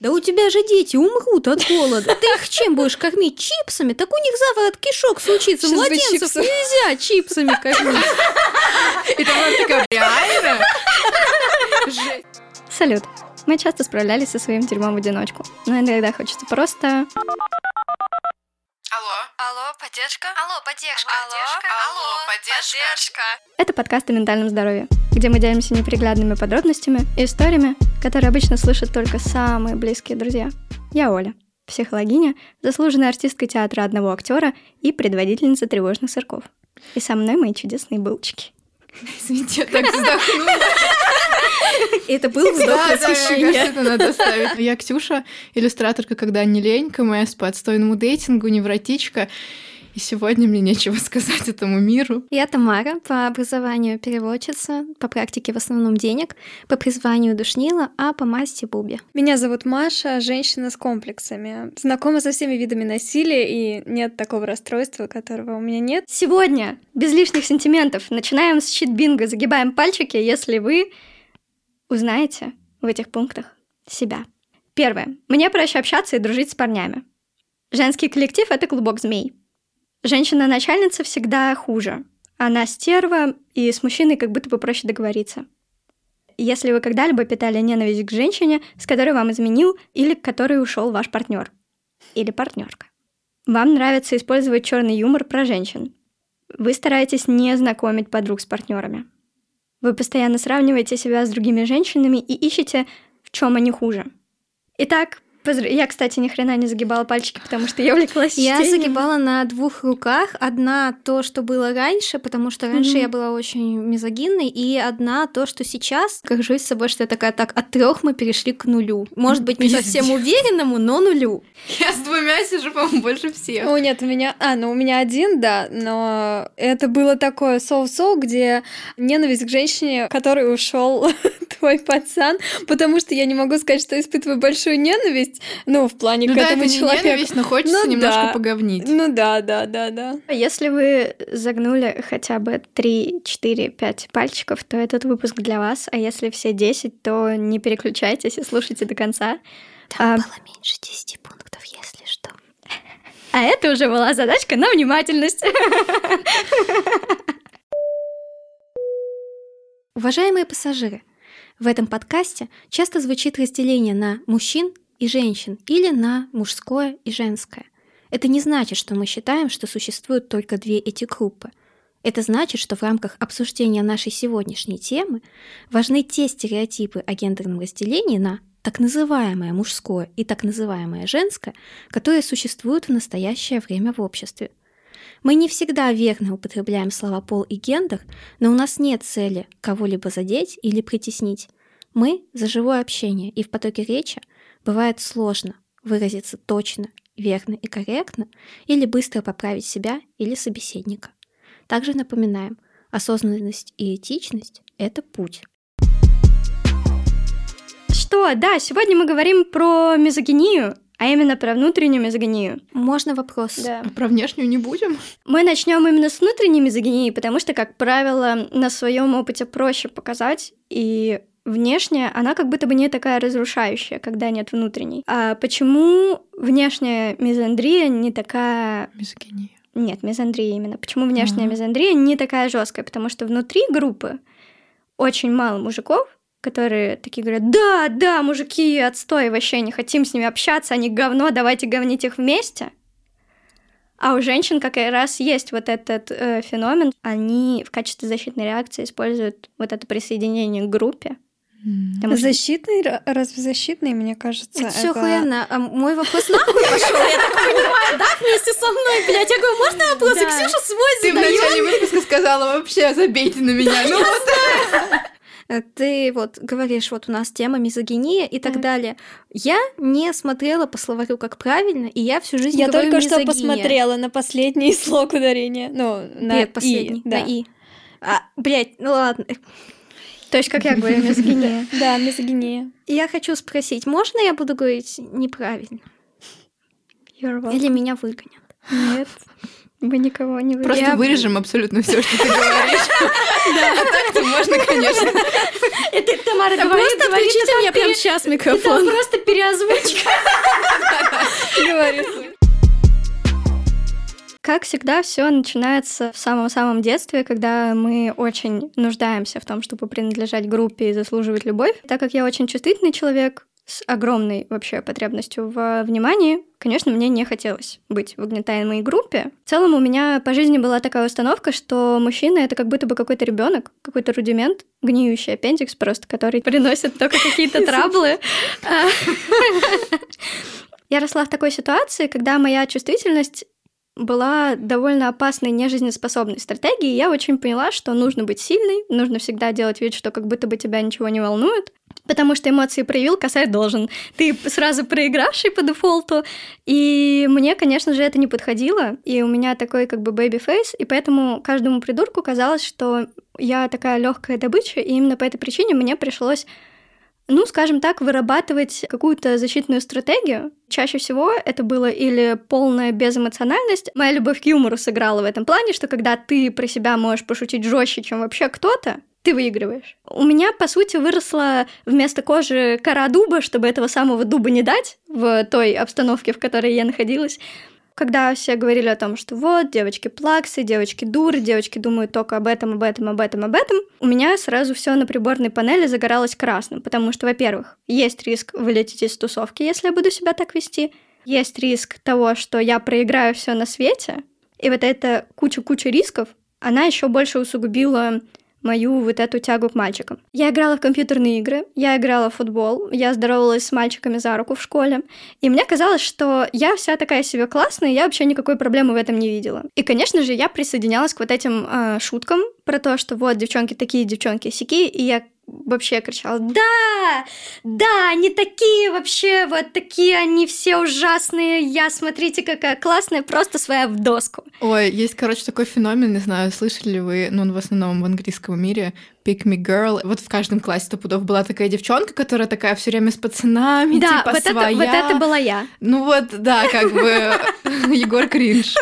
Да у тебя же дети умрут от голода. Ты их чем будешь кормить? Чипсами? Так у них заворот кишок случится. Сейчас Младенцев чипсы. нельзя чипсами кормить. И там такая, реально? Салют. Мы часто справлялись со своим дерьмом в одиночку, но иногда хочется просто... Алло. Алло, поддержка? Алло, поддержка. Алло, Алло, поддержка. Это подкаст о ментальном здоровье, где мы делимся неприглядными подробностями и историями, которые обычно слышат только самые близкие друзья. Я Оля, психологиня, заслуженная артистка театра одного актера и предводительница тревожных сырков. И со мной мои чудесные булочки. Извините, я так вздохнула. Это был вздох Да, да, восхищения. кажется, это надо ставить. Я Ксюша, иллюстраторка «Когда не лень», КМС по отстойному дейтингу, невротичка. И сегодня мне нечего сказать этому миру. Я Тамара, по образованию переводчица, по практике в основном денег, по призванию душнила, а по масти Буби. Меня зовут Маша, женщина с комплексами. Знакома со всеми видами насилия, и нет такого расстройства, которого у меня нет. Сегодня, без лишних сентиментов, начинаем с щит-бинго, загибаем пальчики, если вы узнаете в этих пунктах себя. Первое. Мне проще общаться и дружить с парнями. Женский коллектив — это клубок змей. Женщина-начальница всегда хуже. Она стерва, и с мужчиной как будто бы проще договориться. Если вы когда-либо питали ненависть к женщине, с которой вам изменил или к которой ушел ваш партнер или партнерка. Вам нравится использовать черный юмор про женщин. Вы стараетесь не знакомить подруг с партнерами. Вы постоянно сравниваете себя с другими женщинами и ищете, в чем они хуже. Итак, я, кстати, ни хрена не загибала пальчики, потому что я увлеклась Я чтением. загибала на двух руках. Одна то, что было раньше, потому что раньше Мгм. я была очень мизогинной, и одна то, что сейчас. Горжусь собой, что я такая, так, от трех мы перешли к нулю. Может быть, не Пиздец. совсем уверенному, но нулю. Я с двумя сижу, по-моему, больше всех. О, нет, у меня... А, ну у меня один, да, но это было такое соу-соу, где ненависть к женщине, который ушел твой пацан, потому что я не могу сказать, что испытываю большую ненависть, ну, в плане Ну к да, этому это человеку. ненависть, но хочется Ну немножко да. поговнить. Ну да, да, да, да. Если вы загнули хотя бы 3, 4, 5 пальчиков, то этот выпуск для вас, а если все 10, то не переключайтесь и слушайте до конца. А, было меньше 10 пунктов, если что. а это уже была задачка на внимательность. Уважаемые пассажиры, в этом подкасте часто звучит разделение на мужчин и женщин или на мужское и женское. Это не значит, что мы считаем, что существуют только две эти группы. Это значит, что в рамках обсуждения нашей сегодняшней темы важны те стереотипы о гендерном разделении на так называемое мужское и так называемое женское, которые существуют в настоящее время в обществе. Мы не всегда верно употребляем слова пол и гендер, но у нас нет цели кого-либо задеть или притеснить. Мы за живое общение, и в потоке речи бывает сложно выразиться точно, верно и корректно или быстро поправить себя или собеседника. Также напоминаем, осознанность и этичность — это путь. Что, да, сегодня мы говорим про мизогинию, а именно про внутреннюю мизогинию. Можно вопрос? Да. А про внешнюю не будем? Мы начнем именно с внутренней мизогинии, потому что, как правило, на своем опыте проще показать, и внешняя, она как будто бы не такая разрушающая, когда нет внутренней. А почему внешняя мизандрия не такая... Мизогиния. Нет, мизандрия именно. Почему внешняя Ага. мизандрия не такая жесткая? Потому что внутри группы очень мало мужиков, которые такие говорят, да, да, мужики, отстой, вообще не хотим с ними общаться, они говно, давайте говнить их вместе. А у женщин как раз есть вот этот э, феномен, они в качестве защитной реакции используют вот это присоединение к группе. Потому что- Защитный, ра- разве защитный, мне кажется, Это все это- охуенно. А мой вопрос нахуй пошел, я так понимаю, да, вместе со мной, блядь. Я говорю, можно вопросы? Да. Ксюша свой Ты в задает. начале выпуска сказала вообще забейте на меня. Ну вот Ты вот говоришь, вот у нас тема мизогиния и так Так. далее. Я не смотрела по словарю как правильно, и я всю жизнь Я говорю только что мизогиния. посмотрела на последний слог ударения. Ну, на Предпоследний, «и», да. на «и». А, блядь, ну ладно. То есть, как я говорю, мизогиния. Да, мизогиния. Я хочу спросить, можно я буду говорить неправильно? Или меня выгонят? Нет. Мы никого не Просто выбираем. вырежем абсолютно все, что ты говоришь. А так-то можно, конечно. Это Тамара Да говорит, просто говорит, включите это мне прямо пере- сейчас Это микрофон. просто переозвучка. Говорит. Как всегда, все начинается в самом-самом детстве, когда мы очень нуждаемся в том, чтобы принадлежать группе и заслуживать любовь. Так как я очень чувствительный человек с огромной вообще потребностью в внимании, конечно, мне не хотелось быть в угнетаемой группе. В целом у меня по жизни была такая установка, что мужчина — это как будто бы какой-то ребенок, какой-то рудимент, гниющий аппендикс просто, который приносит только какие-то траблы. А, Я росла в такой ситуации, когда моя чувствительность была довольно опасной, нежизнеспособной стратегией. Я очень поняла, что нужно быть сильной, нужно всегда делать вид, что как будто бы тебя ничего не волнует, потому что эмоции проявил, касать должен. Ты сразу проигравший по дефолту, и мне, конечно же, это не подходило, и у меня такой как бы baby face, и поэтому каждому придурку казалось, что я такая легкая добыча, и именно по этой причине мне пришлось ну, скажем так, вырабатывать какую-то защитную стратегию. Чаще всего это было или полная безэмоциональность. Моя любовь к юмору сыграла в этом плане, что когда ты про себя можешь пошутить жестче, чем вообще кто-то, ты выигрываешь. У меня, по сути, выросла вместо кожи кора дуба, чтобы этого самого дуба не дать в той обстановке, в которой я находилась. Когда все говорили о том, что вот, девочки плаксы, девочки дуры, девочки думают только об этом, об этом, об этом, об этом, у меня сразу все на приборной панели загоралось красным, потому что, во-первых, есть риск вылететь из тусовки, если я буду себя так вести, есть риск того, что я проиграю все на свете, и вот эта куча-куча рисков, она еще больше усугубила мою вот эту тягу к мальчикам. Я играла в компьютерные игры, я играла в футбол, я здоровалась с мальчиками за руку в школе, и мне казалось, что я вся такая себе классная, я вообще никакой проблемы в этом не видела. И, конечно же, я присоединялась к вот этим э, шуткам про то, что вот девчонки такие, девчонки сякие, и я вообще кричала, да, да, они такие вообще, вот такие они все ужасные, я, смотрите, какая классная, просто своя в доску. Ой, есть, короче, такой феномен, не знаю, слышали ли вы, ну, он в основном в английском мире, Pick Me Girl. Вот в каждом классе стопудов была такая девчонка, которая такая все время с пацанами, да, типа вот, своя. это, вот это была я. Ну вот, да, как бы Егор Кринж.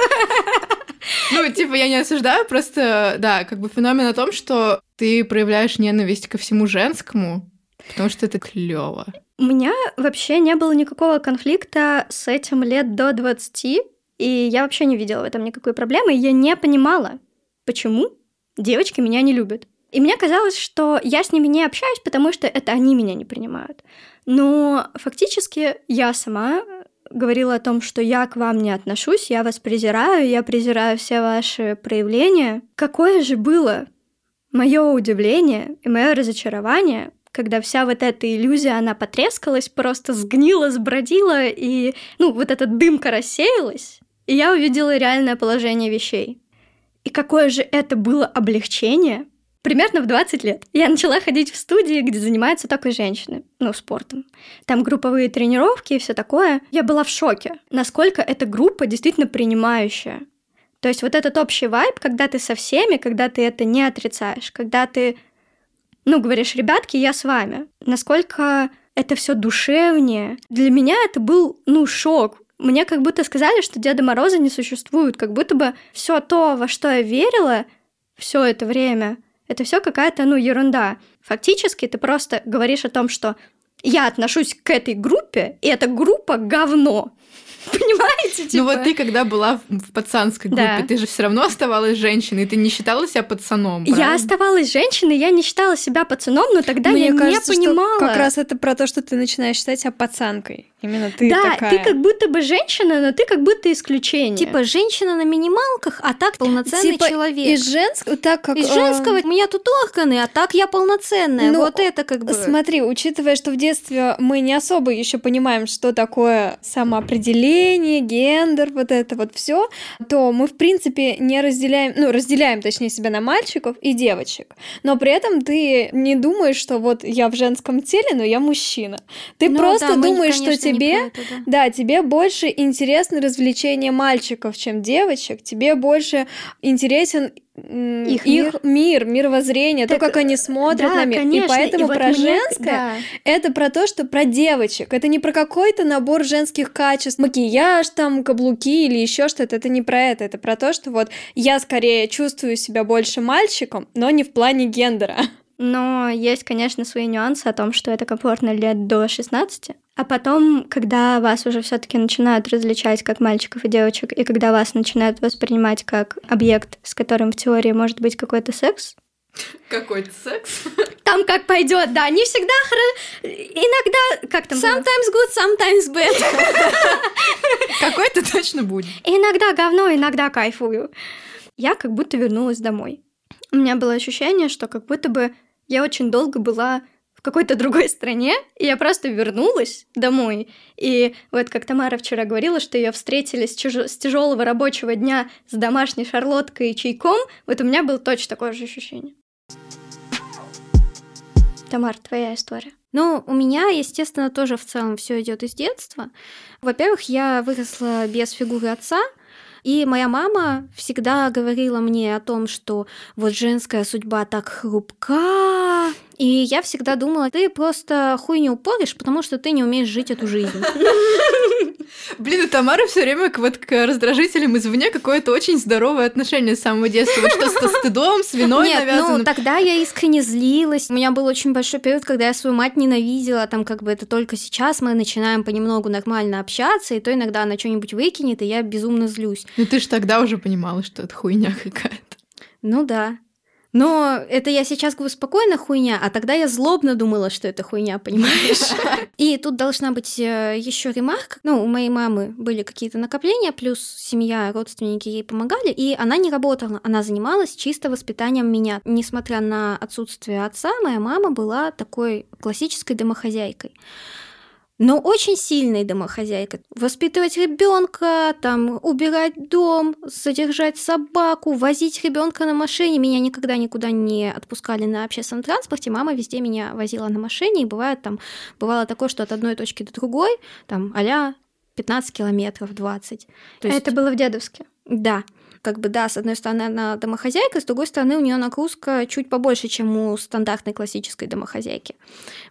Ну, типа, я не осуждаю, просто, да, как бы феномен о том, что ты проявляешь ненависть ко всему женскому, потому что это клево. У меня вообще не было никакого конфликта с этим лет до 20, и я вообще не видела в этом никакой проблемы, и я не понимала, почему девочки меня не любят. И мне казалось, что я с ними не общаюсь, потому что это они меня не принимают. Но фактически я сама говорила о том, что я к вам не отношусь, я вас презираю, я презираю все ваши проявления. Какое же было мое удивление и мое разочарование, когда вся вот эта иллюзия, она потрескалась, просто сгнила, сбродила, и, ну, вот эта дымка рассеялась, и я увидела реальное положение вещей. И какое же это было облегчение, Примерно в 20 лет я начала ходить в студии, где занимаются только женщины, ну, спортом. Там групповые тренировки и все такое. Я была в шоке, насколько эта группа действительно принимающая. То есть вот этот общий вайб, когда ты со всеми, когда ты это не отрицаешь, когда ты, ну, говоришь, ребятки, я с вами. Насколько это все душевнее. Для меня это был, ну, шок. Мне как будто сказали, что Деда Мороза не существует, как будто бы все то, во что я верила все это время, это все какая-то, ну, ерунда. Фактически ты просто говоришь о том, что я отношусь к этой группе, и эта группа говно. Понимаете? Типа? Ну вот ты, когда была в, пацанской группе, Да. ты же все равно оставалась женщиной, ты не считала себя пацаном, Я правильно? оставалась женщиной, я не считала себя пацаном, но тогда Мне я кажется, не что понимала. как раз это про то, что ты начинаешь считать себя пацанкой. Именно ты да, такая. ты как будто бы женщина, но ты как будто исключение. Типа женщина на минималках, а так полноценный Типа человек. Из женского, так как... Из э, женского у меня тут органы, а так я полноценная. Ну, вот это как бы... Смотри, учитывая, что в детстве мы не особо еще понимаем, что такое самоопределение, гендер, вот это вот все, то мы, в принципе, не разделяем, ну, разделяем, точнее, себя на мальчиков и девочек. Но при этом ты не думаешь, что вот я в женском теле, но я мужчина. Ты Ну просто да, мы, думаешь, что конечно, не тебе это, да. Да, тебе больше интересны развлечения мальчиков, чем девочек. Тебе больше интересен Их их мир, мировоззрение, то, Так, как они смотрят Да, на мир. конечно, И поэтому вот про мне- женское да. это про то, что про девочек. Это не про какой-то набор женских качеств, макияж, там, каблуки или еще что-то. Это не про это. Это про то, что вот я скорее чувствую себя больше мальчиком, но не в плане гендера. Но есть, конечно, свои нюансы о том, что это комфортно лет до 16. А потом, когда вас уже все таки начинают различать как мальчиков и девочек, и когда вас начинают воспринимать как объект, с которым в теории может быть какой-то секс, Какой-то секс. там как пойдет, да, не всегда хорошо. Иногда, как там? Sometimes good, sometimes bad. Какой-то точно будет. Иногда говно, иногда кайфую. Я как будто вернулась домой. У меня было ощущение, что как будто бы я очень долго была в какой-то другой стране, и я просто вернулась домой. И вот как Тамара вчера говорила, что ее встретили с, чужо- с тяжелого рабочего дня с домашней шарлоткой и чайком, вот у меня было точно такое же ощущение. Тамар, твоя история. Ну, у меня, естественно, тоже в целом все идет из детства. Во-первых, я выросла без фигуры отца, и моя мама всегда говорила мне о том, что вот женская судьба так хрупка. И я всегда думала, ты просто хуйню упоришь, потому что ты не умеешь жить эту жизнь. Блин, у Тамары все время к, вот, к раздражителям извне какое-то очень здоровое отношение с самого детства. Вот что со стыдом, с виной Нет, навязанным. ну тогда я искренне злилась. У меня был очень большой период, когда я свою мать ненавидела. Там как бы это только сейчас мы начинаем понемногу нормально общаться, и то иногда она что-нибудь выкинет, и я безумно злюсь. Ну ты же тогда уже понимала, что это хуйня какая-то. Ну да. Но это я сейчас говорю спокойно хуйня, а тогда я злобно думала, что это хуйня, понимаешь? И тут должна быть еще ремарка. Ну, у моей мамы были какие-то накопления, плюс семья, родственники ей помогали, и она не работала, она занималась чисто воспитанием меня. Несмотря на отсутствие отца, моя мама была такой классической домохозяйкой но очень сильной домохозяйкой. Воспитывать ребенка, там, убирать дом, содержать собаку, возить ребенка на машине. Меня никогда никуда не отпускали на общественном транспорте. Мама везде меня возила на машине, и бывает там, бывало такое, что от одной точки до другой, там, а 15 километров, 20. То есть, Это было в Дедовске. да, как бы да, с одной стороны она домохозяйка, с другой стороны у нее нагрузка чуть побольше, чем у стандартной классической домохозяйки.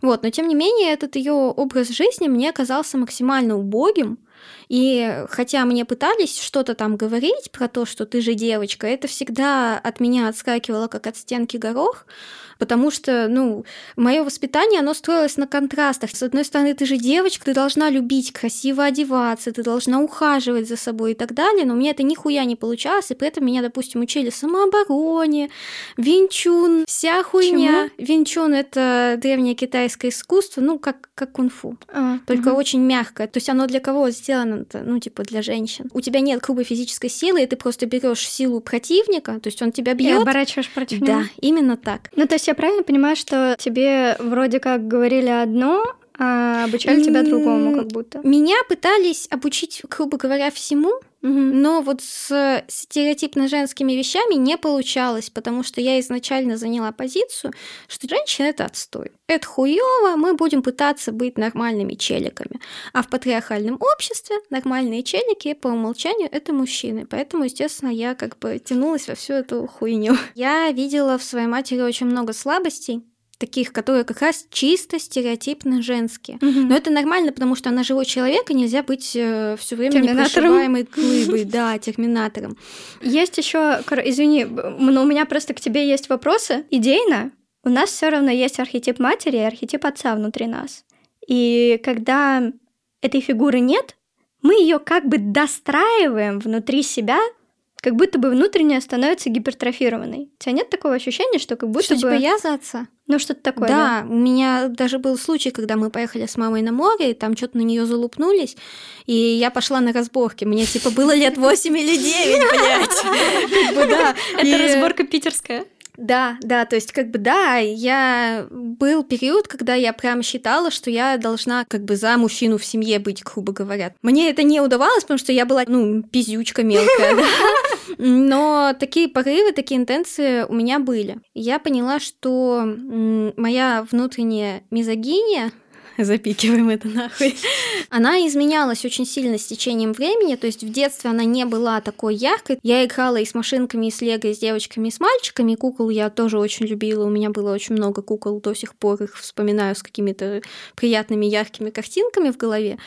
Вот, но тем не менее этот ее образ жизни мне казался максимально убогим, и хотя мне пытались что-то там говорить про то, что ты же девочка, это всегда от меня отскакивало как от стенки горох, потому что, ну, мое воспитание, оно строилось на контрастах. С одной стороны, ты же девочка, ты должна любить красиво одеваться, ты должна ухаживать за собой и так далее, но у меня это нихуя не получалось, и при этом меня, допустим, учили самообороне, винчун, вся хуйня. Винчун — это древнее китайское искусство, ну, как, как кунг-фу А, только мгм. очень мягкое. То есть оно для кого сделано-то? Ну, типа для женщин. У тебя нет грубой физической силы, и ты просто берешь силу противника, то есть он тебя И бьет. оборачиваешь против Да, него. именно так. Ну, то есть я правильно понимаю, что тебе вроде как говорили одно, а обучали тебя другому, как будто. Меня пытались обучить, грубо говоря, всему, Мгм. но вот с стереотипно женскими вещами не получалось, потому что я изначально заняла позицию, что женщина это отстой. Это хуево, мы будем пытаться быть нормальными челиками. А в патриархальном обществе нормальные челики по умолчанию это мужчины. Поэтому, естественно, я как бы тянулась во всю эту хуйню. Я видела в своей матери очень много слабостей, таких, которые как раз чисто стереотипно женские. Мгм. Но это нормально, потому что она живой человек, и нельзя быть все время непрошибаемой глыбой, да, терминатором. Есть еще, извини, но у меня просто к тебе есть вопросы. Идейно у нас все равно есть архетип матери и архетип отца внутри нас. И когда этой фигуры нет, мы ее как бы достраиваем внутри себя, как будто бы внутренняя становится гипертрофированной. У тебя нет такого ощущения, что как будто Что, бы... типа, я за отца? Ну, что-то такое, да? да, у меня даже был случай, когда мы поехали с мамой на море, и там что-то на нее залупнулись, и я пошла на разборки. Мне типа было лет 8 или 9, блядь. Как бы да. Это разборка питерская. Да, да, то есть как бы да, я был период, когда я прям считала, что я должна как бы за мужчину в семье быть, грубо говоря. Мне это не удавалось, потому что я была, ну, пиздючка мелкая, да. Но такие порывы, такие интенции у меня были. Я поняла, что моя внутренняя мизогиния запикиваем это нахуй. Она изменялась очень сильно с течением времени, то есть в детстве она не была такой яркой. Я играла и с машинками, и с лего, и с девочками, и с мальчиками. Кукол я тоже очень любила, у меня было очень много кукол, до сих пор их вспоминаю с какими-то приятными яркими картинками в голове.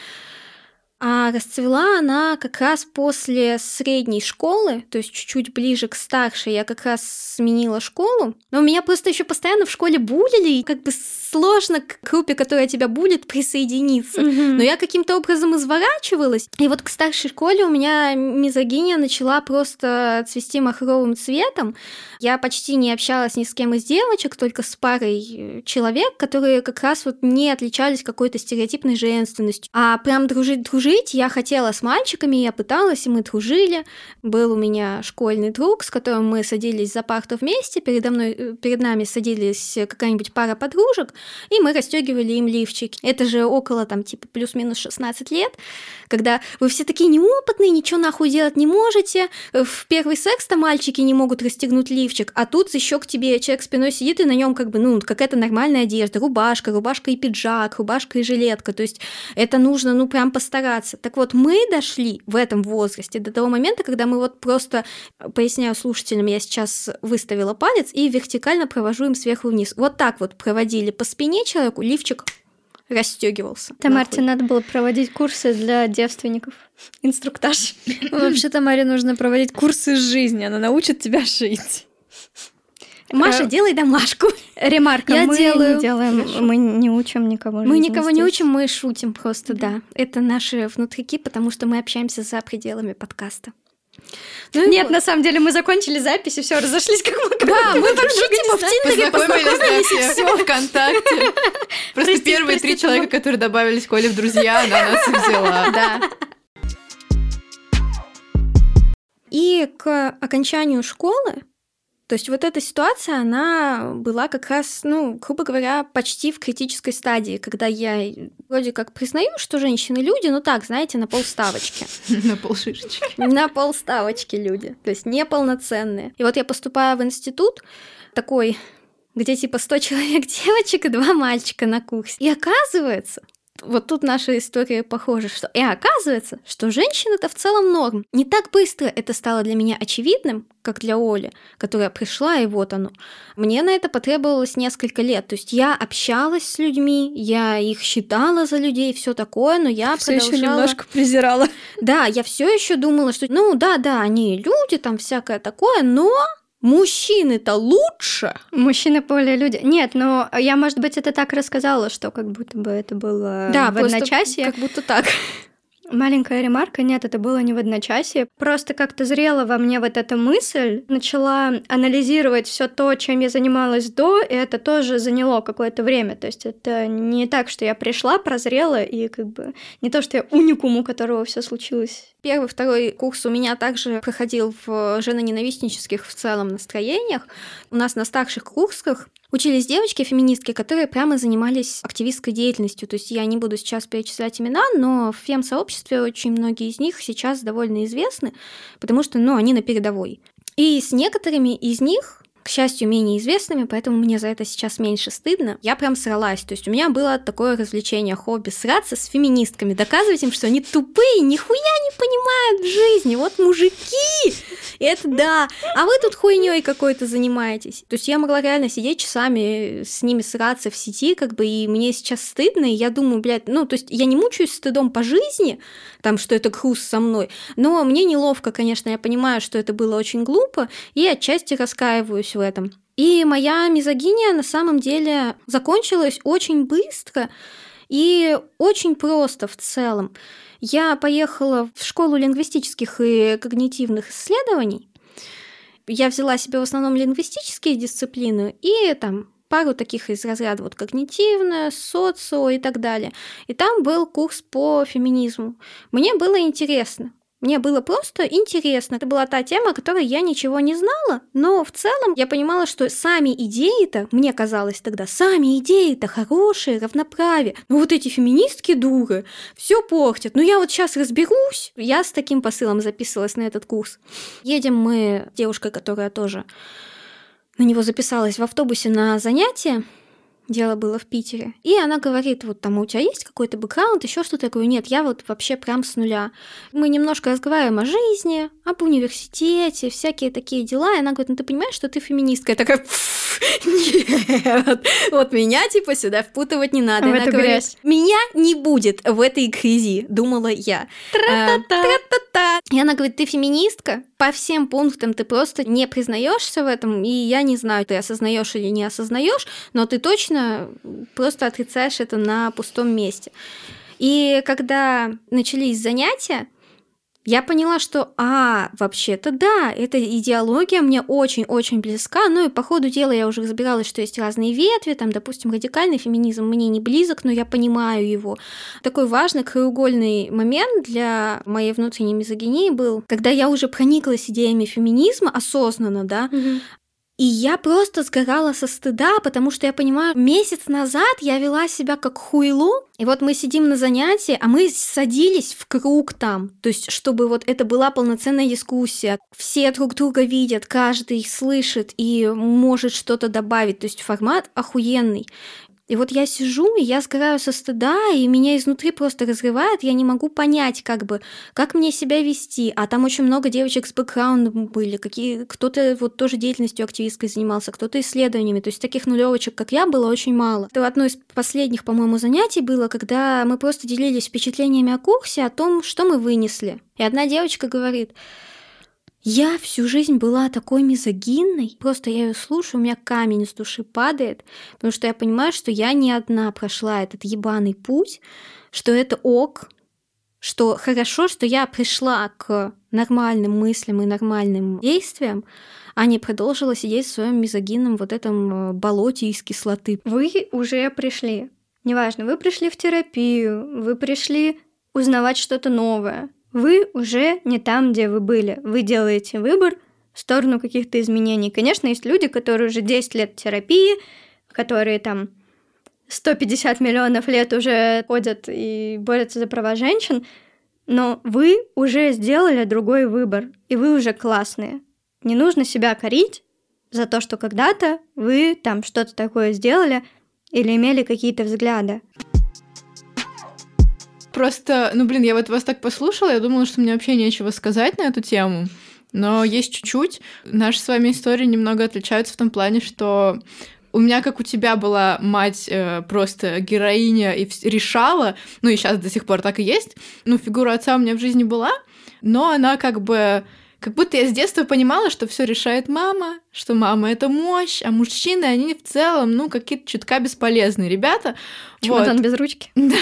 А расцвела она как раз после средней школы, то есть чуть-чуть ближе к старшей. Я как раз сменила школу. Но меня просто еще постоянно в школе булили, и как бы сложно к группе, которая тебя булит, присоединиться. Мгм. Но я каким-то образом изворачивалась. И вот к старшей школе у меня мизогиния начала просто цвести махровым цветом. Я почти не общалась ни с кем из девочек, только с парой человек, которые как раз вот не отличались какой-то стереотипной женственностью. А прям дружить-дружить я хотела с мальчиками, я пыталась, и мы дружили. Был у меня школьный друг, с которым мы садились за парту вместе, передо мной, э, перед нами садились какая-нибудь пара подружек, и мы расстегивали им лифчики. Это же около там типа плюс-минус 16 лет, когда вы все такие неопытные, ничего нахуй делать не можете. В первый секс-то мальчики не могут расстегнуть лифчик, а тут еще к тебе человек спиной сидит, и на нем как бы, ну, какая-то нормальная одежда, рубашка, рубашка и пиджак, рубашка и жилетка. То есть это нужно, ну, прям постараться. Так вот, мы дошли в этом возрасте до того момента, когда мы вот просто, поясняю слушателям, я сейчас выставила палец и вертикально провожу им сверху вниз. Вот так вот проводили по спине человеку, лифчик расстегивался. Тамарте надо было проводить курсы для девственников. Инструктаж. Вообще-то Маре нужно проводить курсы жизни, она научит тебя жить. Маша, Э, делай домашку. Ремарка, Я мы делаю. не делаем, мы не учим никого Мы никого не учим, мы шутим просто, да. Это наши внутрики, потому что мы общаемся за пределами подкаста. Ну Нет, вот. на самом деле мы закончили запись и все, разошлись как мы. Да, мы вообще типа в Тиндере Познакомились, и да, все. ВКонтакте. Просто первые три человека, которые добавились Коле в друзья, она нас и взяла. Да. И к окончанию школы, то есть вот эта ситуация, она была как раз, ну, грубо говоря, почти в критической стадии, когда я вроде как признаю, что женщины люди, ну так, знаете, на полставочки. На полшишечки. На полставочки люди, то есть неполноценные. И вот я поступаю в институт такой, где типа 100 человек девочек и два мальчика на курсе. И оказывается, вот тут наша история похожа, что и оказывается, что женщины-то в целом норм. Не так быстро это стало для меня очевидным, как для Оли, которая пришла, и вот оно. Мне на это потребовалось несколько лет. То есть я общалась с людьми, я их считала за людей, все такое, но я Все еще продолжала... немножко презирала. Да, я все еще думала, что, ну да, да, они люди, там всякое такое, но мужчины-то лучше. Мужчины более люди. Нет, но я, может быть, это так рассказала, что как будто бы это было да, в одночасье. Как будто так. Маленькая ремарка, нет, это было не в одночасье. Просто как-то зрела во мне вот эта мысль, начала анализировать все то, чем я занималась до, и это тоже заняло какое-то время. То есть это не так, что я пришла, прозрела, и как бы не то, что я уникум, у которого все случилось. Первый, второй курс у меня также проходил в женоненавистнических в целом настроениях. У нас на старших курсах учились девочки-феминистки, которые прямо занимались активистской деятельностью. То есть я не буду сейчас перечислять имена, но в фем-сообществе очень многие из них сейчас довольно известны, потому что, ну, они на передовой. И с некоторыми из них счастью, менее известными, поэтому мне за это сейчас меньше стыдно. Я прям сралась. То есть у меня было такое развлечение, хобби, сраться с феминистками, доказывать им, что они тупые, нихуя не понимают в жизни. Вот мужики! Это да. А вы тут хуйней какой-то занимаетесь. То есть я могла реально сидеть часами с ними сраться в сети, как бы, и мне сейчас стыдно, и я думаю, блядь, ну, то есть я не мучаюсь стыдом по жизни, там, что это груз со мной, но мне неловко, конечно, я понимаю, что это было очень глупо, и отчасти раскаиваюсь в этом. И моя мизогиния на самом деле закончилась очень быстро и очень просто в целом. Я поехала в школу лингвистических и когнитивных исследований. Я взяла себе в основном лингвистические дисциплины и там пару таких из разряда вот когнитивное, социо и так далее. И там был курс по феминизму. Мне было интересно. Мне было просто интересно. Это была та тема, о которой я ничего не знала, но в целом я понимала, что сами идеи-то, мне казалось тогда, сами идеи-то хорошие, равноправие. Но вот эти феминистки дуры все портят. Ну я вот сейчас разберусь. Я с таким посылом записывалась на этот курс. Едем мы, девушка, которая тоже на него записалась в автобусе на занятия. Дело было в Питере. И она говорит, вот там у тебя есть какой-то бэкграунд, еще что-то? Я говорю, нет, я вот вообще прям с нуля. Мы немножко разговариваем о жизни, об университете, всякие такие дела. И она говорит, ну ты понимаешь, что ты феминистка? Я такая, «Пф, нет, вот меня типа сюда впутывать не надо. Она говорит, меня не будет в этой грязи, думала я. А, Тра-та-та. И она говорит, ты феминистка? По всем пунктам ты просто не признаешься в этом, и я не знаю, ты осознаешь или не осознаешь, но ты точно просто отрицаешь это на пустом месте. И когда начались занятия, я поняла, что, а, вообще-то да, эта идеология мне очень-очень близка, ну и по ходу дела я уже разбиралась, что есть разные ветви, там, допустим, радикальный феминизм мне не близок, но я понимаю его. Такой важный краеугольный момент для моей внутренней мизогинии был, когда я уже прониклась идеями феминизма осознанно, да, и я просто сгорала со стыда, потому что я понимаю, месяц назад я вела себя как хуйло, и вот мы сидим на занятии, а мы садились в круг там, то есть чтобы вот это была полноценная дискуссия. Все друг друга видят, каждый слышит и может что-то добавить, то есть формат охуенный. И вот я сижу, и я сгораю со стыда, и меня изнутри просто разрывает, я не могу понять, как бы, как мне себя вести. А там очень много девочек с бэкграундом были, какие, кто-то вот тоже деятельностью активистской занимался, кто-то исследованиями. То есть таких нулевочек, как я, было очень мало. Это одно из последних, по-моему, занятий было, когда мы просто делились впечатлениями о курсе, о том, что мы вынесли. И одна девочка говорит, я всю жизнь была такой мизогинной, просто я ее слушаю, у меня камень с души падает, потому что я понимаю, что я не одна прошла этот ебаный путь, что это ок, что хорошо, что я пришла к нормальным мыслям и нормальным действиям, а не продолжила сидеть в своем мизогинном вот этом э, болоте из кислоты. Вы уже пришли. Неважно, вы пришли в терапию, вы пришли узнавать что-то новое. Вы уже не там, где вы были. Вы делаете выбор в сторону каких-то изменений. Конечно, есть люди, которые уже 10 лет терапии, которые там 150 миллионов лет уже ходят и борются за права женщин, но вы уже сделали другой выбор, и вы уже классные. Не нужно себя корить за то, что когда-то вы там что-то такое сделали или имели какие-то взгляды. Просто, ну блин, я вот вас так послушала, я думала, что мне вообще нечего сказать на эту тему. Но есть чуть-чуть. Наши с вами истории немного отличаются в том плане, что у меня, как у тебя была мать э, просто героиня и решала, ну и сейчас до сих пор так и есть, ну фигура отца у меня в жизни была, но она как бы как будто я с детства понимала, что все решает мама, что мама это мощь, а мужчины, они в целом, ну, какие-то чутка бесполезные ребята. Чемодан без ручки. Да.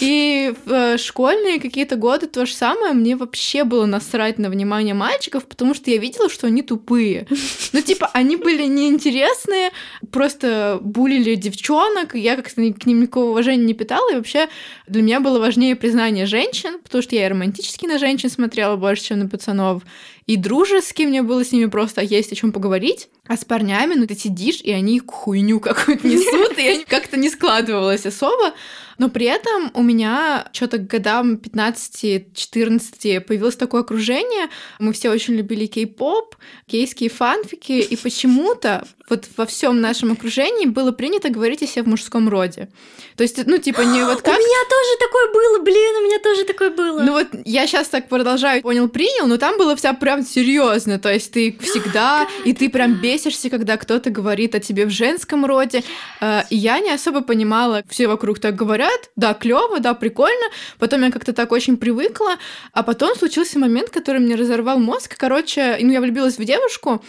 И в э, школьные какие-то годы то же самое. Мне вообще было насрать на внимание мальчиков, потому что я видела, что они тупые. Ну, типа, они были неинтересные, просто булили девчонок, я как-то к ним никакого уважения не питала, и вообще для меня было важнее признание женщин, потому что я и романтически на женщин смотрела больше, чем на пацанов, и дружески мне было с ними просто есть о чем поговорить. А с парнями, ну ты сидишь, и они хуйню какую-то несут, и они как-то не складывалось особо. Но при этом у меня что-то к годам 15-14 появилось такое окружение. Мы все очень любили кей-поп, гейские фанфики, и почему-то вот во всем нашем окружении было принято говорить о себе в мужском роде. То есть, ну, типа, не вот как... У меня тоже такое было, блин, у меня тоже такое было. Ну вот я сейчас так продолжаю, понял, принял, но там было вся прям серьезно. То есть ты всегда, и ты прям бесишься, когда кто-то говорит о тебе в женском роде. Э, я не особо понимала, все вокруг так говорят, да, клево, да, прикольно. Потом я как-то так очень привыкла, а потом случился момент, который мне разорвал мозг. Короче, ну я влюбилась в девушку,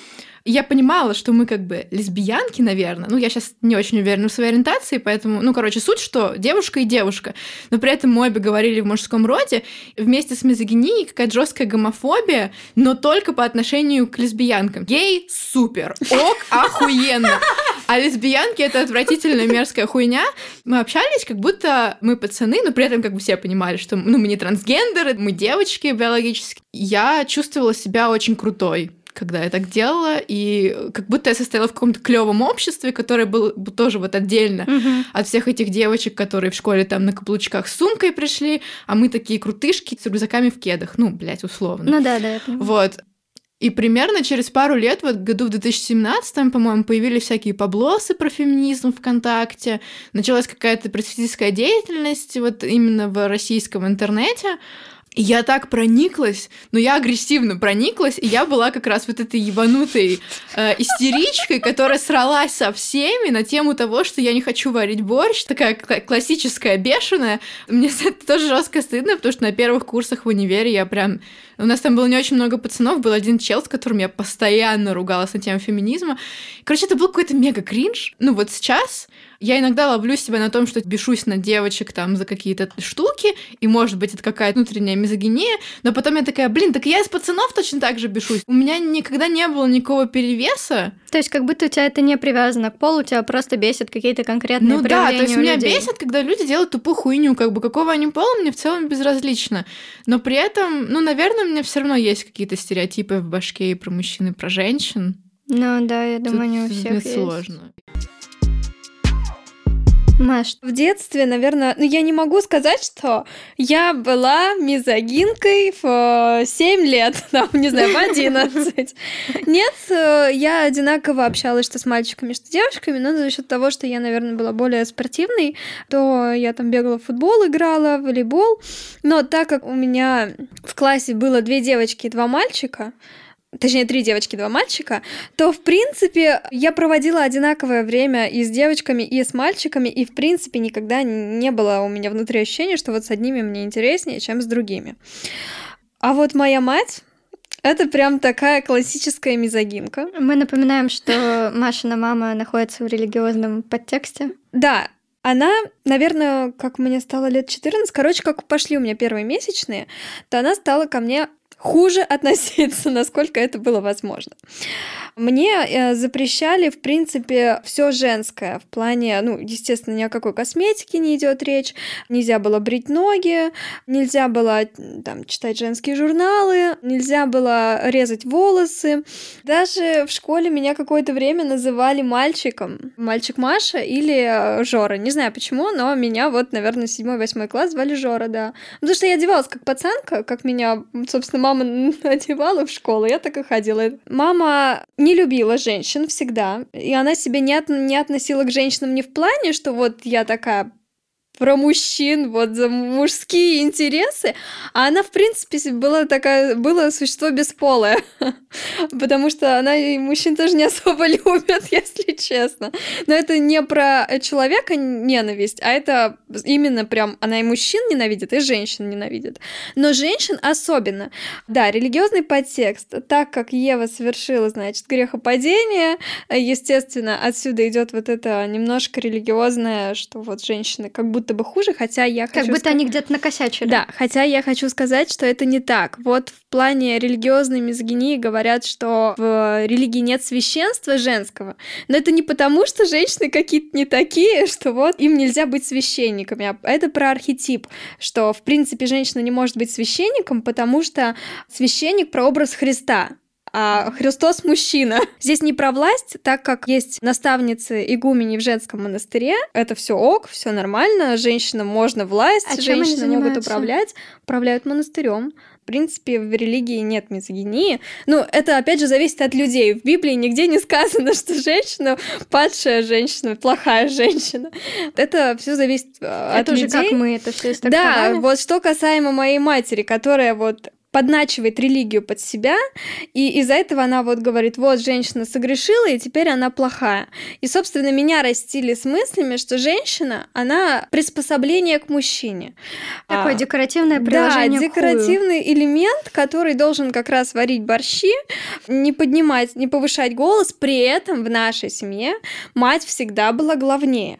я понимала, что мы как бы лесбиянки, наверное. Ну, я сейчас не очень уверена в своей ориентации, поэтому, ну, короче, суть, что девушка и девушка. Но при этом мы обе говорили в мужском роде. Вместе с мизогинией какая-то жесткая гомофобия, но только по отношению к лесбиянкам. Гей — супер, ок, охуенно. А лесбиянки — это отвратительная мерзкая хуйня. Мы общались, как будто мы пацаны, но при этом как бы все понимали, что ну, мы не трансгендеры, мы девочки биологически. Я чувствовала себя очень крутой когда я так делала, и как будто я состояла в каком-то клевом обществе, которое было тоже вот отдельно Мгм. от всех этих девочек, которые в школе там на каблучках с сумкой пришли, а мы такие крутышки с рюкзаками в кедах, ну, блядь, условно. Ну да, да. Вот. И примерно через пару лет, вот году в 2017, по-моему, появились всякие поблосы про феминизм ВКонтакте, началась какая-то просветительская деятельность вот именно в российском интернете, я так прониклась, но я агрессивно прониклась, и я была как раз вот этой ебанутой э, истеричкой, которая сралась со всеми на тему того, что я не хочу варить борщ, такая классическая бешеная. Мне это тоже жестко стыдно, потому что на первых курсах в универе я прям... У нас там было не очень много пацанов, был один чел, с которым я постоянно ругалась на тему феминизма. Короче, это был какой-то мега кринж. Ну вот сейчас я иногда ловлю себя на том, что бешусь на девочек там за какие-то штуки, и, может быть, это какая-то внутренняя мизогиния, но потом я такая, блин, так я из пацанов точно так же бешусь. У меня никогда не было никакого перевеса. То есть как будто у тебя это не привязано к полу, тебя просто бесит какие-то конкретные Ну да, то есть меня людей. бесит, когда люди делают тупую хуйню, как бы какого они пола, мне в целом безразлично. Но при этом, ну, наверное, у меня все равно есть какие-то стереотипы в башке и про мужчин, и про женщин. Ну да, я думаю, Тут не у всех есть. сложно. Маш, В детстве, наверное, ну я не могу сказать, что я была мизогинкой в 7 лет, там, не знаю, в 11. Нет, э, я одинаково общалась что с мальчиками, что с девушками, но за счет того, что я, наверное, была более спортивной, то я там бегала в футбол, играла в волейбол. Но так как у меня в классе было две девочки и два мальчика, точнее, три девочки, два мальчика, то, в принципе, я проводила одинаковое время и с девочками, и с мальчиками, и, в принципе, никогда не было у меня внутри ощущения, что вот с одними мне интереснее, чем с другими. А вот моя мать, это прям такая классическая мизогинка. мы напоминаем, что Машина мама находится в религиозном подтексте. Да, она, наверное, как мне стало лет 14, короче, как пошли у меня первые месячные, то она стала ко мне хуже относиться, насколько это было возможно. Мне э, запрещали, в принципе, все женское в плане, ну, естественно, ни о какой косметике не идет речь, нельзя было брить ноги, нельзя было там читать женские журналы, нельзя было резать волосы. Даже в школе меня какое-то время называли мальчиком, мальчик Маша или э, Жора, не знаю почему, но меня вот, наверное, седьмой-восьмой класс звали Жора, да. Потому что я одевалась как пацанка, как меня, собственно, мама одевала в школу, я так и ходила. Мама не любила женщин всегда, и она себя не, от- не относила к женщинам не в плане, что вот я такая про мужчин, вот за мужские интересы, а она, в принципе, была такая, было существо бесполое, потому что она и мужчин тоже не особо любит, если честно. Но это не про человека ненависть, а это именно прям она и мужчин ненавидит, и женщин ненавидит. Но женщин особенно. Да, религиозный подтекст. Так как Ева совершила, значит, грехопадение, естественно, отсюда идет вот это немножко религиозное, что вот женщины как будто бы хуже, хотя я Как хочу будто сказать- они где-то накосячили. да, хотя я хочу сказать, что это не так. Вот в плане религиозной мизогинии говорят, что в религии нет священства женского. Но это не потому, что женщины какие-то не такие, что вот им нельзя быть священниками. А это про архетип, что в принципе женщина не может быть священником, потому что священник про образ Христа а Христос мужчина. Здесь не про власть, так как есть наставницы игумени в женском монастыре. Это все ок, все нормально. Женщинам можно власть, А женщины могут управлять. Управляют монастырем. В принципе, в религии нет мизогинии. Ну, это, опять же, зависит от людей. В Библии нигде не сказано, что женщина падшая женщина, плохая женщина. Это все зависит э, от Это уже людей. как мы это все Да, истолковали. вот что касаемо моей матери, которая вот подначивает религию под себя, и из-за этого она вот говорит, вот, женщина согрешила, и теперь она плохая. И, собственно, меня растили с мыслями, что женщина, она приспособление к мужчине. Такое А, декоративное да, приложение хую. декоративный элемент, который должен как раз варить борщи, не поднимать, не повышать голос. При этом в нашей семье мать всегда была главнее.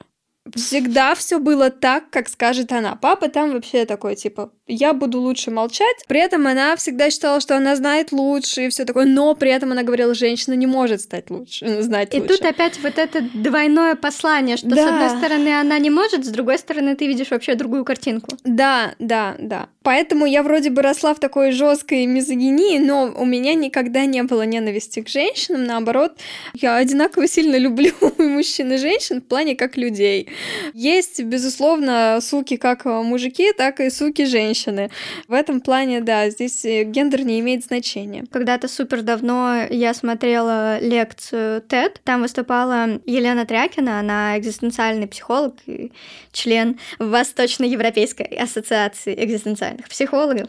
Всегда все было так, как скажет она. Папа там вообще такой, типа, я буду лучше молчать. При этом она всегда считала, что она знает лучше и все такое, но при этом она говорила, женщина не может стать лучше, знать И лучше. тут опять вот это двойное послание, что с Да. одной стороны она не может, с другой стороны ты видишь вообще другую картинку. Да, да, да. Поэтому я вроде бы росла в такой жесткой мизогинии, но у меня никогда не было ненависти к женщинам. Наоборот, я одинаково сильно люблю и мужчин, и женщин в плане как людей. Есть, безусловно, суки как мужики, так и суки женщины. В этом плане, да, здесь э, гендер не имеет значения. Когда-то супер давно я смотрела лекцию TED. Там выступала Елена Трякина, она экзистенциальный психолог и член Восточноевропейской ассоциации экзистенциальных психологов.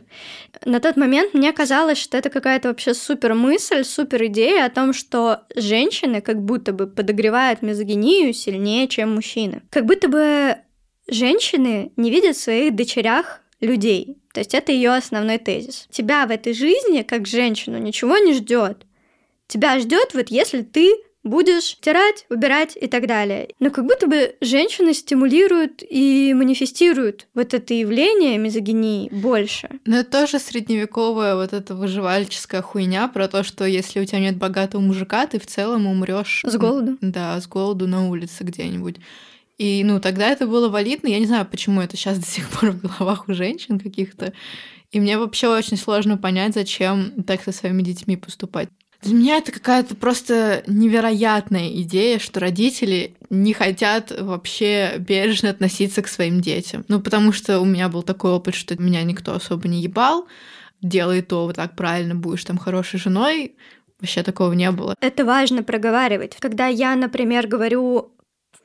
На тот момент мне казалось, что это какая-то вообще супер мысль, супер идея о том, что женщины как будто бы подогревают мизогинию сильнее, чем мужчины. Как будто бы женщины не видят в своих дочерях людей. То есть это ее основной тезис. Тебя в этой жизни, как женщину, ничего не ждет. Тебя ждет вот если ты будешь стирать, убирать и так далее. Но как будто бы женщины стимулируют и манифестируют вот это явление мизогинии больше. Но это тоже средневековая вот эта выживальческая хуйня про то, что если у тебя нет богатого мужика, ты в целом умрешь С голоду? Да, с голоду на улице где-нибудь. И, ну, тогда это было валидно. Я не знаю, почему это сейчас до сих пор в головах у женщин каких-то. И мне вообще очень сложно понять, зачем так со своими детьми поступать. Для меня это какая-то просто невероятная идея, что родители не хотят вообще бережно относиться к своим детям. Ну, потому что у меня был такой опыт, что меня никто особо не ебал. Делай то, вот так правильно, будешь там хорошей женой. Вообще такого не было. Это важно проговаривать. Когда я, например, говорю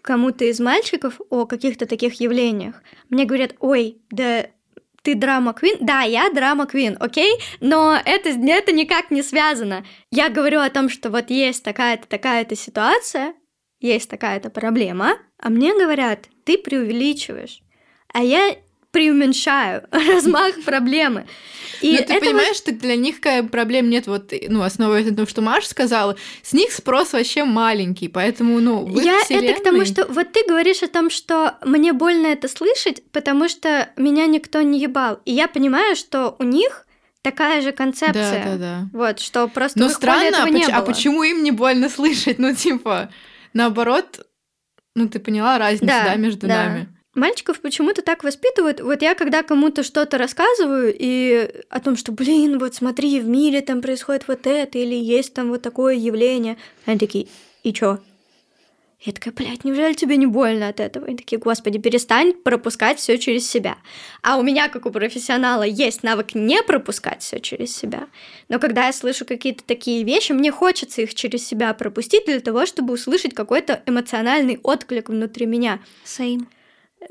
кому-то из мальчиков о каких-то таких явлениях, мне говорят, ой, да ты драма квин? Да, я драма квин, окей? Но это, это никак не связано. Я говорю о том, что вот есть такая-то, такая-то ситуация, есть такая-то проблема, а мне говорят, ты преувеличиваешь. А я преуменьшаю размах проблемы. И Но ты понимаешь, вот... что для них проблем нет, вот, ну, основываясь на том, что Маша сказала, с них спрос вообще маленький, поэтому, ну, в Я вселенной... это к тому, что вот ты говоришь о том, что мне больно это слышать, потому что меня никто не ебал. И я понимаю, что у них такая же концепция. Да, да, да. Вот, что просто Но странно, а, поч- а почему им не больно слышать? Ну, типа, наоборот, ну, ты поняла разницу, да, да между да. нами? Мальчиков почему-то так воспитывают. Вот я когда кому-то что-то рассказываю и о том, что, блин, вот смотри, в мире там происходит вот это, или есть там вот такое явление. Они такие, и чё? Я такая, блядь, неужели тебе не больно от этого? Они такие, господи, перестань пропускать все через себя. А у меня, как у профессионала, есть навык не пропускать все через себя. Но когда я слышу какие-то такие вещи, мне хочется их через себя пропустить для того, чтобы услышать какой-то эмоциональный отклик внутри меня. Same.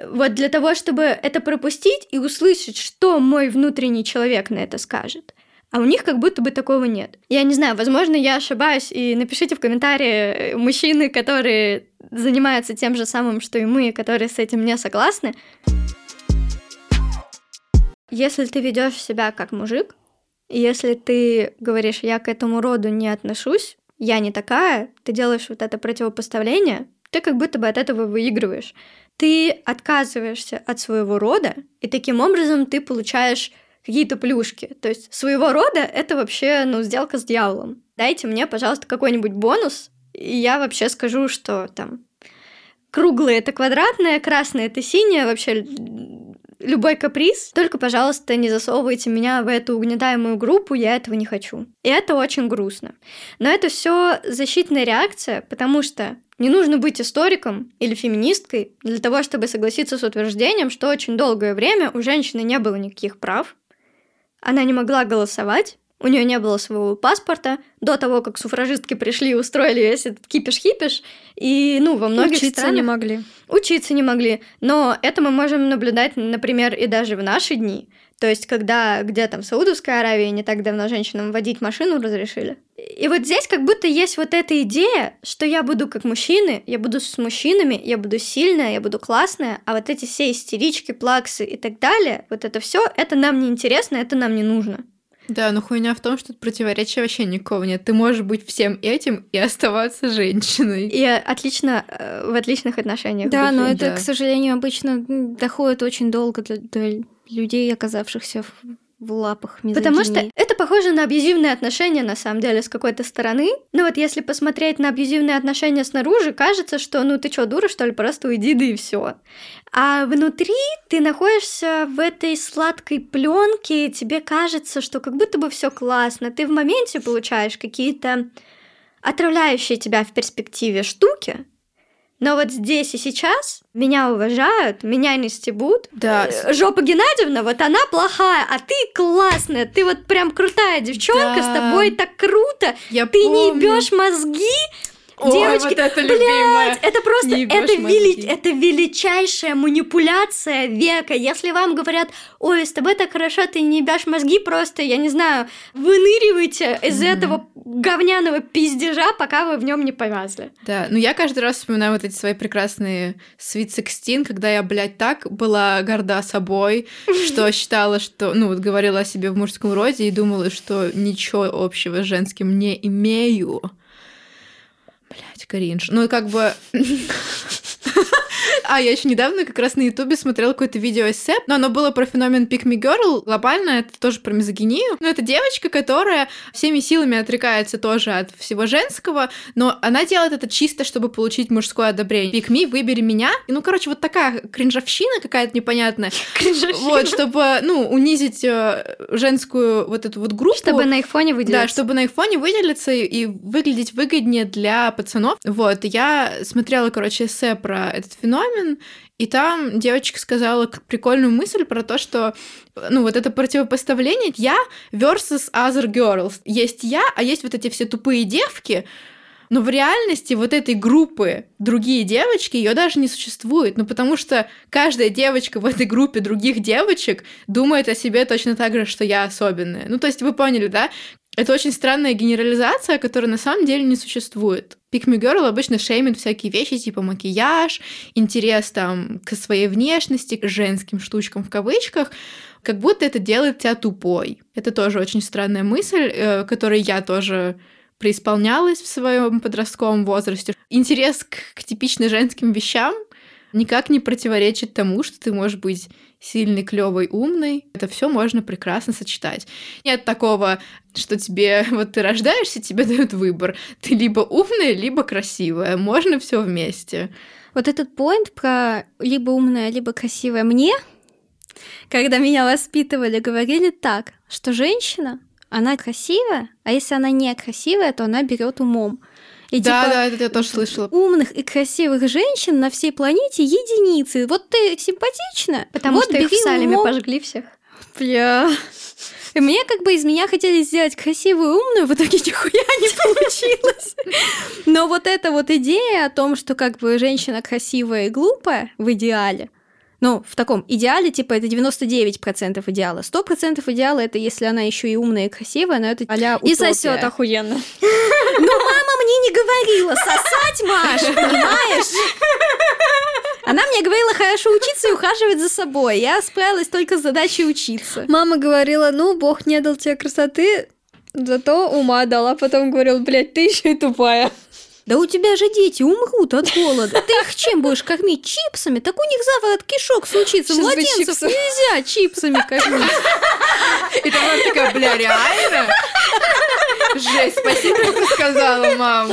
Вот для того, чтобы это пропустить и услышать, что мой внутренний человек на это скажет. А у них как будто бы такого нет. Я не знаю, возможно, я ошибаюсь, и напишите в комментарии э, мужчины, которые занимаются тем же самым, что и мы, которые с этим не согласны. Если ты ведешь себя как мужик, если ты говоришь, я к этому роду не отношусь, я не такая, ты делаешь вот это противопоставление, ты как будто бы от этого выигрываешь ты отказываешься от своего рода, и таким образом ты получаешь какие-то плюшки. То есть своего рода это вообще, ну, сделка с дьяволом. Дайте мне, пожалуйста, какой-нибудь бонус, и я вообще скажу, что там круглое это квадратное, красное это синее, вообще любой каприз. Только, пожалуйста, не засовывайте меня в эту угнетаемую группу, я этого не хочу. И это очень грустно. Но это все защитная реакция, потому что не нужно быть историком или феминисткой для того, чтобы согласиться с утверждением, что очень долгое время у женщины не было никаких прав, она не могла голосовать, у нее не было своего паспорта до того, как суфражистки пришли и устроили весь этот кипиш-хипиш. И, ну, во многих Учиться странах... не могли. Учиться не могли. Но это мы можем наблюдать, например, и даже в наши дни. То есть, когда где там в Саудовской Аравии не так давно женщинам водить машину разрешили. И вот здесь как будто есть вот эта идея, что я буду как мужчины, я буду с мужчинами, я буду сильная, я буду классная, а вот эти все истерички, плаксы и так далее, вот это все, это нам не интересно, это нам не нужно. Да, но хуйня в том, что тут противоречия вообще никакого нет. Ты можешь быть всем этим и оставаться женщиной. И отлично э, в отличных отношениях. Да, но это, к сожалению, обычно доходит очень долго для, для людей, оказавшихся в в лапах мизогинии. Потому что это похоже на абьюзивные отношения, на самом деле, с какой-то стороны. Но вот если посмотреть на абьюзивные отношения снаружи, кажется, что ну ты что, дура, что ли, просто уйди, да и все. А внутри ты находишься в этой сладкой пленке, тебе кажется, что как будто бы все классно. Ты в моменте получаешь какие-то отравляющие тебя в перспективе штуки, Но вот здесь и сейчас меня уважают, меня не стебут. Да. Э, Жопа Геннадьевна, вот она плохая, а ты классная, ты вот прям крутая девчонка, Да. с тобой так круто, Я ты не помню. ебешь мозги. Ой, Девочки, вот это блядь, это просто, Не это, вели- это величайшая манипуляция века. Если вам говорят, ой, с тобой так хорошо, ты не ебешь мозги, просто, я не знаю, выныривайте из Мгм. этого говняного пиздежа, пока вы в нем не повязли. Да, ну я каждый раз вспоминаю вот эти свои прекрасные Sweet Sixteen, когда я, блядь, так была горда собой, что считала, что, ну вот говорила о себе в мужском роде и думала, что ничего общего с женским не имею. Блять, кринж. Ну, как бы... А, я еще недавно как раз на Ютубе смотрела какое-то видео эссе, но оно было про феномен Pick Me Girl. Глобально это тоже про мизогинию. Но это девочка, которая всеми силами отрекается тоже от всего женского, но она делает это чисто, чтобы получить мужское одобрение. Pick Me, выбери меня. И, ну, короче, вот такая кринжовщина какая-то непонятная. Вот, чтобы, ну, унизить э, женскую вот эту вот группу. Чтобы на их фоне выделиться. Да, чтобы на их фоне выделиться и, и выглядеть выгоднее для пацанов. Вот, я смотрела, короче, эссе про этот феномен, и там девочка сказала прикольную мысль про то, что, ну, вот это противопоставление я versus other girls. Есть я, а есть вот эти все тупые девки, но в реальности вот этой группы другие девочки ее даже не существует. Ну, потому что каждая девочка в этой группе других девочек думает о себе точно так же, что я особенная. Ну, то есть вы поняли, да? Это очень странная генерализация, которая на самом деле не существует. Pick Me Girl обычно шеймит всякие вещи типа макияж, интерес там к своей внешности, к женским штучкам в кавычках, как будто это делает тебя тупой. Это тоже очень странная мысль, э, которой я тоже преисполнялась в своем подростковом возрасте. Интерес к, к типично женским вещам никак не противоречит тому, что ты можешь быть сильный, клевый, умный. Это все можно прекрасно сочетать. Нет такого, что тебе вот ты рождаешься, тебе дают выбор. Ты либо умная, либо красивая. Можно все вместе. Вот этот поинт про либо умная, либо красивая мне, когда меня воспитывали, говорили так, что женщина, она красивая, а если она не красивая, то она берет умом. И да, типа, да, это я тоже слышала. умных и красивых женщин на всей планете единицы. Вот ты симпатична, Потому вот что их в умом. пожгли всех. Бля. И мне как бы из меня хотели сделать красивую и умную, в итоге нихуя не получилось. Но вот эта вот идея о том, что как бы женщина красивая и глупая в идеале, ну, в таком идеале, типа, это 99% идеала. 100% идеала это если она еще и умная и красивая, но это а И сосет охуенно. Мама мне не говорила сосать, Маш, понимаешь? Она мне говорила хорошо учиться и ухаживать за собой. Я справилась только с задачей учиться. Мама говорила, ну, Бог не дал тебе красоты, зато ума дала. Потом говорил, блядь, ты еще и тупая. Да у тебя же дети умрут от голода. Ты их чем будешь кормить? Чипсами? Так у них заворот кишок случится. Сейчас Младенцев нельзя чипсами кормить. И там она такая, бля, реально? Жесть, спасибо, что сказала, мам.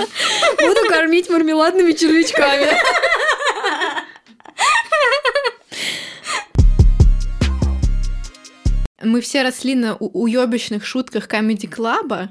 Буду кормить мармеладными червячками. Мы все росли на у- уёбищных шутках Comedy Клаба,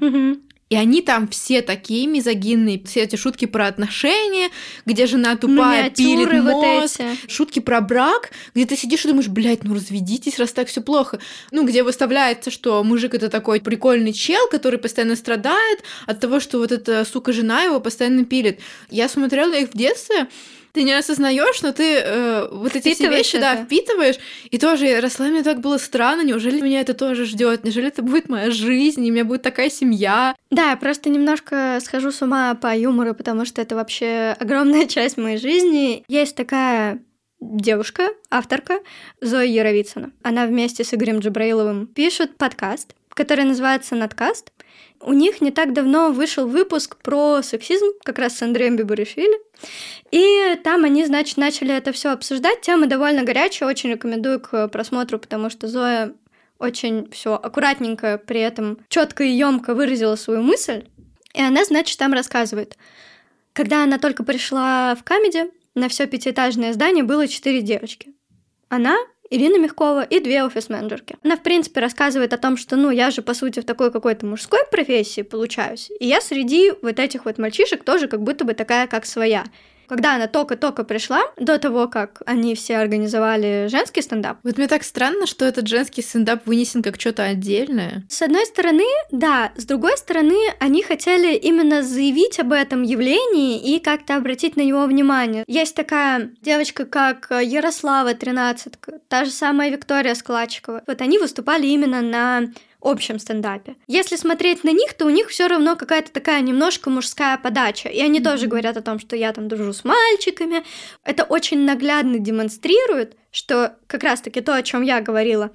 и они там все такие мизогинные. Все эти шутки про отношения, где жена тупая, пилит Миниатюры вот мозг. эти. Шутки про брак, где ты сидишь и думаешь, блядь, ну разведитесь, раз так все плохо. Ну, где выставляется, что мужик это такой прикольный чел, который постоянно страдает от того, что вот эта сука жена его постоянно пилит. Я смотрела их в детстве, ты не осознаешь, но ты э, вот эти все вещи, да, это. впитываешь. И тоже росла, мне так было странно, неужели меня это тоже ждет? Неужели это будет моя жизнь, и у меня будет такая семья? Да, я просто немножко схожу с ума по юмору, потому что это вообще огромная часть моей жизни. Есть такая девушка, авторка Зоя Яровицына. Она вместе с Игорем Джабраиловым пишет подкаст, который называется «Надкаст». У них не так давно вышел выпуск про сексизм, как раз с Андреем Бибаришвили. И там они, значит, начали это все обсуждать. Тема довольно горячая, очень рекомендую к просмотру, потому что Зоя очень все аккуратненько, при этом четко и емко выразила свою мысль. И она, значит, там рассказывает. Когда она только пришла в Камеди, на все пятиэтажное здание было четыре девочки. Она, Ирина Мягкова и две офис-менеджерки. Она, в принципе, рассказывает о том, что, ну, я же, по сути, в такой какой-то мужской профессии получаюсь, и я среди вот этих вот мальчишек тоже как будто бы такая, как своя. Когда она только-только пришла, до того, как они все организовали женский стендап. Вот мне так странно, что этот женский стендап вынесен как что-то отдельное. С одной стороны, да, с другой стороны, они хотели именно заявить об этом явлении и как-то обратить на него внимание. Есть такая девочка, как Ярослава, 13 та же самая Виктория Складчикова. Вот они выступали именно на общем стендапе. Если смотреть на них, то у них все равно какая-то такая немножко мужская подача. И они mm-hmm. тоже говорят о том, что я там дружу с мальчиками. Это очень наглядно демонстрирует, что как раз-таки то, о чем я говорила,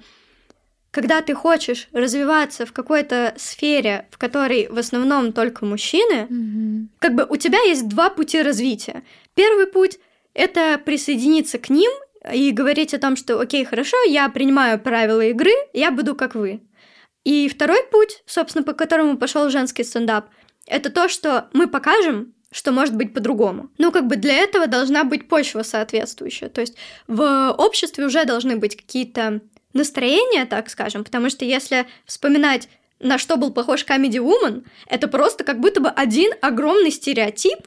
когда ты хочешь развиваться в какой-то сфере, в которой в основном только мужчины, mm-hmm. как бы у тебя есть два пути развития. Первый путь это присоединиться к ним и говорить о том, что окей, хорошо, я принимаю правила игры, я буду как вы. И второй путь, собственно, по которому пошел женский стендап, это то, что мы покажем, что может быть по-другому. Ну, как бы для этого должна быть почва соответствующая. То есть в обществе уже должны быть какие-то настроения, так скажем, потому что если вспоминать на что был похож Comedy Woman, это просто как будто бы один огромный стереотип,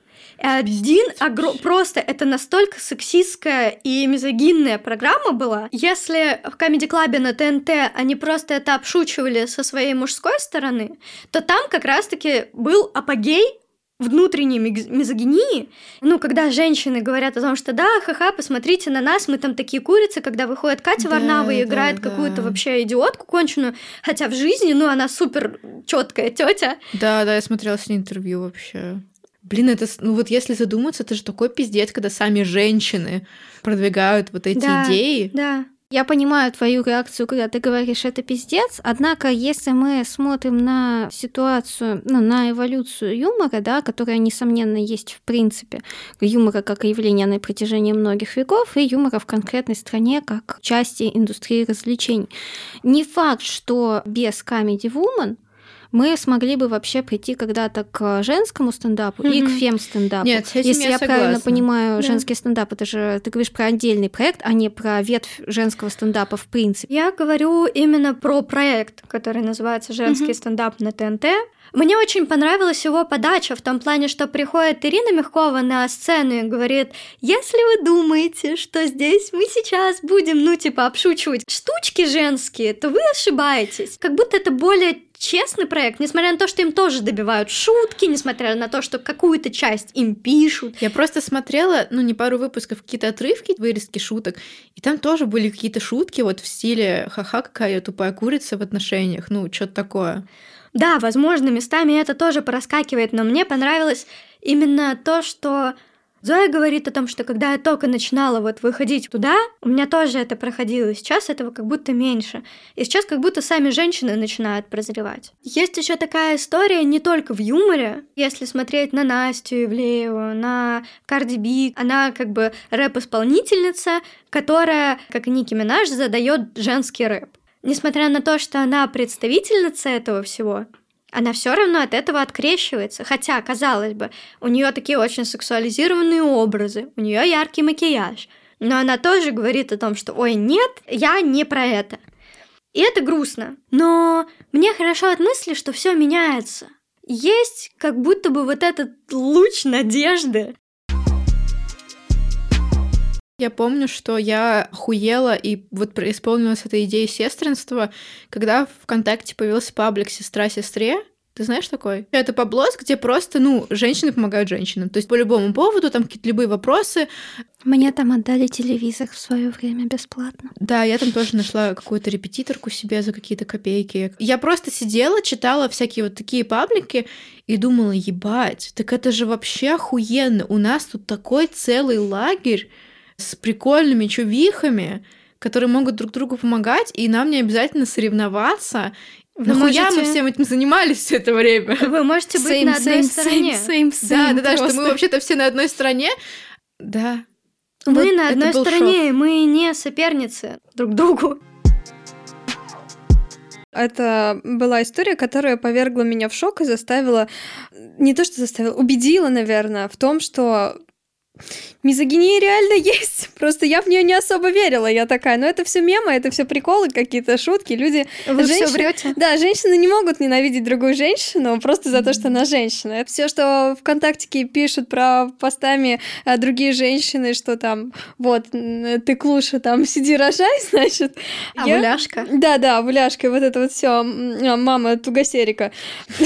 один огром... Просто это настолько сексистская и мизогинная программа была. Если в Comedy Club на ТНТ они просто это обшучивали со своей мужской стороны, то там как раз-таки был апогей внутренней мизогинии, ну, когда женщины говорят о том, что да, ха-ха, посмотрите на нас, мы там такие курицы, когда выходит Катя да, Варнава и играет да, какую-то да. вообще идиотку конченую, хотя в жизни, ну, она супер четкая тетя. Да, да, я смотрела с ней интервью вообще. Блин, это, ну вот если задуматься, это же такой пиздец, когда сами женщины продвигают вот эти да, идеи. Да. Я понимаю твою реакцию, когда ты говоришь, это пиздец, однако если мы смотрим на ситуацию, ну, на эволюцию юмора, да, которая, несомненно, есть в принципе, юмора как явление на протяжении многих веков, и юмора в конкретной стране как части индустрии развлечений. Не факт, что без Comedy Woman мы смогли бы вообще прийти когда-то к женскому стендапу mm-hmm. и к фем-стендапу. Нет, с этим Если я, я согласна. правильно понимаю, Да. женский стендап, это же, ты говоришь про отдельный проект, а не про ветвь женского стендапа в принципе. Я говорю именно про проект, который называется «Женский Мгм. стендап на ТНТ». Мне очень понравилась его подача в том плане, что приходит Ирина Мягкова на сцену и говорит, если вы думаете, что здесь мы сейчас будем, ну, типа, обшучивать штучки женские, то вы ошибаетесь. Как будто это более честный проект, несмотря на то, что им тоже добивают шутки, несмотря на то, что какую-то часть им пишут. Я просто смотрела, ну, не пару выпусков, какие-то отрывки, вырезки шуток, и там тоже были какие-то шутки вот в стиле «ха-ха, какая тупая курица в отношениях», ну, что-то такое. Да, возможно, местами это тоже проскакивает, но мне понравилось именно то, что Зоя говорит о том, что когда я только начинала вот выходить туда, у меня тоже это проходило. Сейчас этого как будто меньше. И сейчас как будто сами женщины начинают прозревать. Есть еще такая история не только в юморе. Если смотреть на Настю Ивлееву, на Карди Би, она как бы рэп-исполнительница, которая, как и Ники Минаж, задает женский рэп. Несмотря на то, что она представительница этого всего, она все равно от этого открещивается. Хотя, казалось бы, у нее такие очень сексуализированные образы, у нее яркий макияж. Но она тоже говорит о том, что ой, нет, я не про это. И это грустно. Но мне хорошо от мысли, что все меняется. Есть как будто бы вот этот луч надежды. Я помню, что я хуела и вот исполнилась эта идея сестринства, когда ВКонтакте появился паблик «Сестра сестре», ты знаешь такой? Это поблос, где просто, ну, женщины помогают женщинам. То есть по любому поводу, там какие-то любые вопросы. Мне там отдали телевизор в свое время бесплатно. Да, я там тоже нашла какую-то репетиторку себе за какие-то копейки. Я просто сидела, читала всякие вот такие паблики и думала, ебать, так это же вообще охуенно. У нас тут такой целый лагерь с прикольными чувихами, которые могут друг другу помогать, и нам не обязательно соревноваться. Вы Нахуя можете- мы всем этим занимались все это время? Вы можете быть на одной стороне. Да, да, да, что мы вообще-то все на одной стороне. Да. Мы Вот на одной стороне, и мы не соперницы друг другу. Это была история, которая повергла меня в шок и заставила, не то что заставила, убедила, наверное, в том, что мизогиния реально есть. Просто я в нее не особо верила. Я такая, ну это все мемы, это все приколы, какие-то шутки. Люди... Вы все женщины- врете. Да, женщины не могут ненавидеть другую женщину просто за то, что она женщина. Это все, что ВКонтактике пишут про постами а, другие женщины, что там, вот, ты клуша, там, сиди, рожай, значит. А Я- гуляшка? Да, да, гуляшка, вот это вот все, мама тугосерика.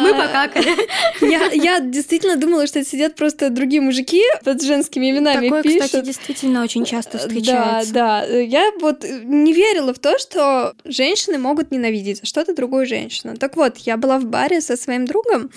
Мы покакали. Я, я действительно думала, что это сидят просто другие мужики под женскими именами Такое, пишут. кстати, действительно очень часто Да, встречается. да. Я вот не верила в то, что женщины могут ненавидеть за что-то другую женщину. Так вот, я была в баре со своим другом.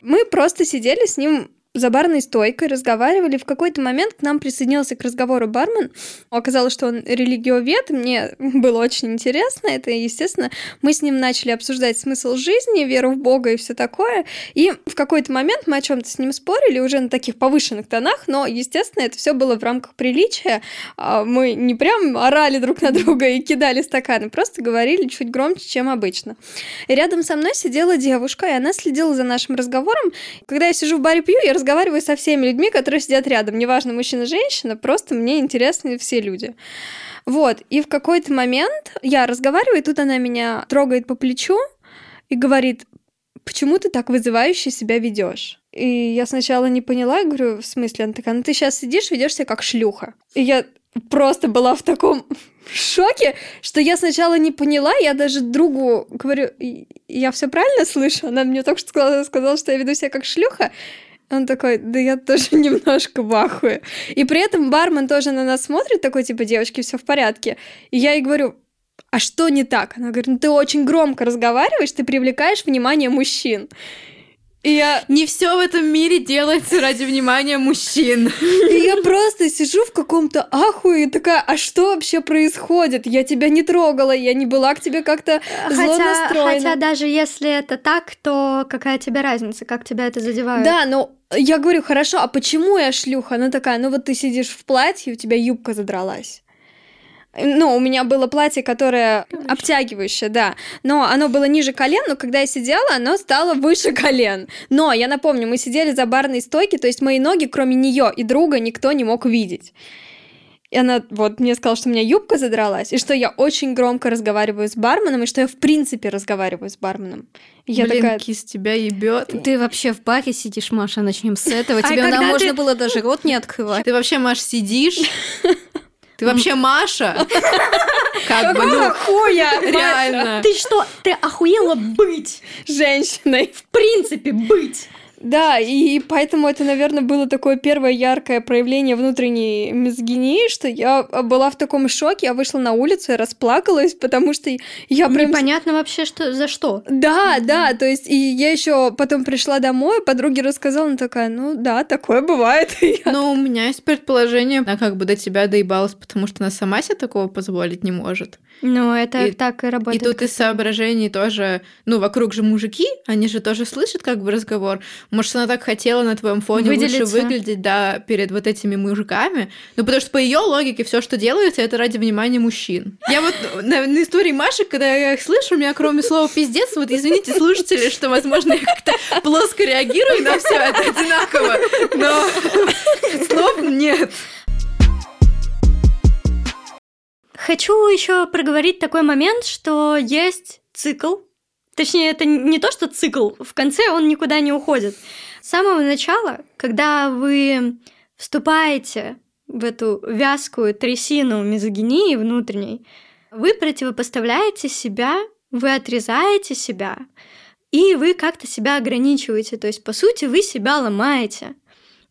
Мы просто сидели с ним за барной стойкой, разговаривали. В какой-то момент к нам присоединился к разговору бармен. Оказалось, что он религиовед. Мне было очень интересно это. Естественно, мы с ним начали обсуждать смысл жизни, веру в Бога и все такое. И в какой-то момент мы о чем-то с ним спорили уже на таких повышенных тонах, но, естественно, это все было в рамках приличия. А, Мы не прям орали друг на друга и кидали стаканы, просто говорили чуть громче, чем обычно. И рядом со мной сидела девушка, и она следила за нашим разговором. Когда я сижу в баре пью, я разговариваю со всеми людьми, которые сидят рядом. Неважно, мужчина, женщина, просто мне интересны все люди. Вот, и в какой-то момент я разговариваю, и тут она меня трогает по плечу и говорит, почему ты так вызывающе себя ведешь? И я сначала не поняла, я говорю, в смысле? Она такая, ну ты сейчас сидишь, ведешь себя как шлюха. И я просто была в таком шоке, что я сначала не поняла, я даже другу говорю, «И- я все правильно слышу? Она мне только что сказала, сказала, что я веду себя как шлюха. Он такой, да я тоже немножко в. И при этом бармен тоже на нас смотрит, такой, типа, девочки, все в порядке. И я ей говорю, а что не так? Она говорит, ну ты очень громко разговариваешь, ты привлекаешь внимание мужчин. И я, Не все в этом мире делается ради внимания мужчин. и я просто сижу в каком-то ахуе и такая, а что вообще происходит? Я тебя не трогала, я не была к тебе как-то зло Хотя, настроена. хотя даже если это так, то какая тебе разница, как тебя это задевает? Да, но я говорю, хорошо, а почему я шлюха? Она такая, ну вот ты сидишь в платье, у тебя юбка задралась. Ну, у меня было платье, которое обтягивающее, да. Но оно было ниже колен, но когда я сидела, оно стало выше колен. Но, я напомню, мы сидели за барной стойкой, то есть мои ноги, кроме нее и друга, никто не мог видеть. И она вот мне сказала, что у меня юбка задралась, и что я очень громко разговариваю с барменом, и что я в принципе разговариваю с барменом. И я Блин, такая, кис тебя ебет. Ты вообще в баре сидишь, Маша, начнем с этого. А Тебе когда нам можно ты- было даже рот не открывать. Ты вообще, Маш, сидишь? Ты вообще Маша? Как бы, ну, «Какого хуя? реально. Ты что, ты охуела быть? женщиной. В принципе, быть. Да, и поэтому это, наверное, было такое первое яркое проявление внутренней мизогинии, что я была в таком шоке, я вышла на улицу и расплакалась, потому что я прям... Непонятно вообще, что за что. Да, да, то есть и я еще потом пришла домой, подруге рассказала, она такая, ну да, такое бывает. Но у меня есть предположение, она как бы до тебя доебалась, потому что она сама себе такого позволить не может. Ну, это И- так и И работает. тут из соображений тоже, ну, вокруг же мужики, они же тоже слышат как бы разговор. Может, она так хотела на твоем фоне лучше Выделиться. выглядеть, да, перед вот этими мужиками. Ну, потому что по ее логике все, что делается, это ради внимания мужчин. Я вот на, на истории Маши, когда я их слышу, у меня кроме слова пиздец, вот извините, слушатели, что, возможно, я как-то плоско реагирую на все это одинаково, но слов нет. Хочу еще проговорить такой момент, что есть цикл. Точнее, это не то, что цикл. В конце он никуда не уходит. С самого начала, когда вы вступаете в эту вязкую трясину мизогинии внутренней, вы противопоставляете себя, вы отрезаете себя, и вы как-то себя ограничиваете. То есть, по сути, вы себя ломаете.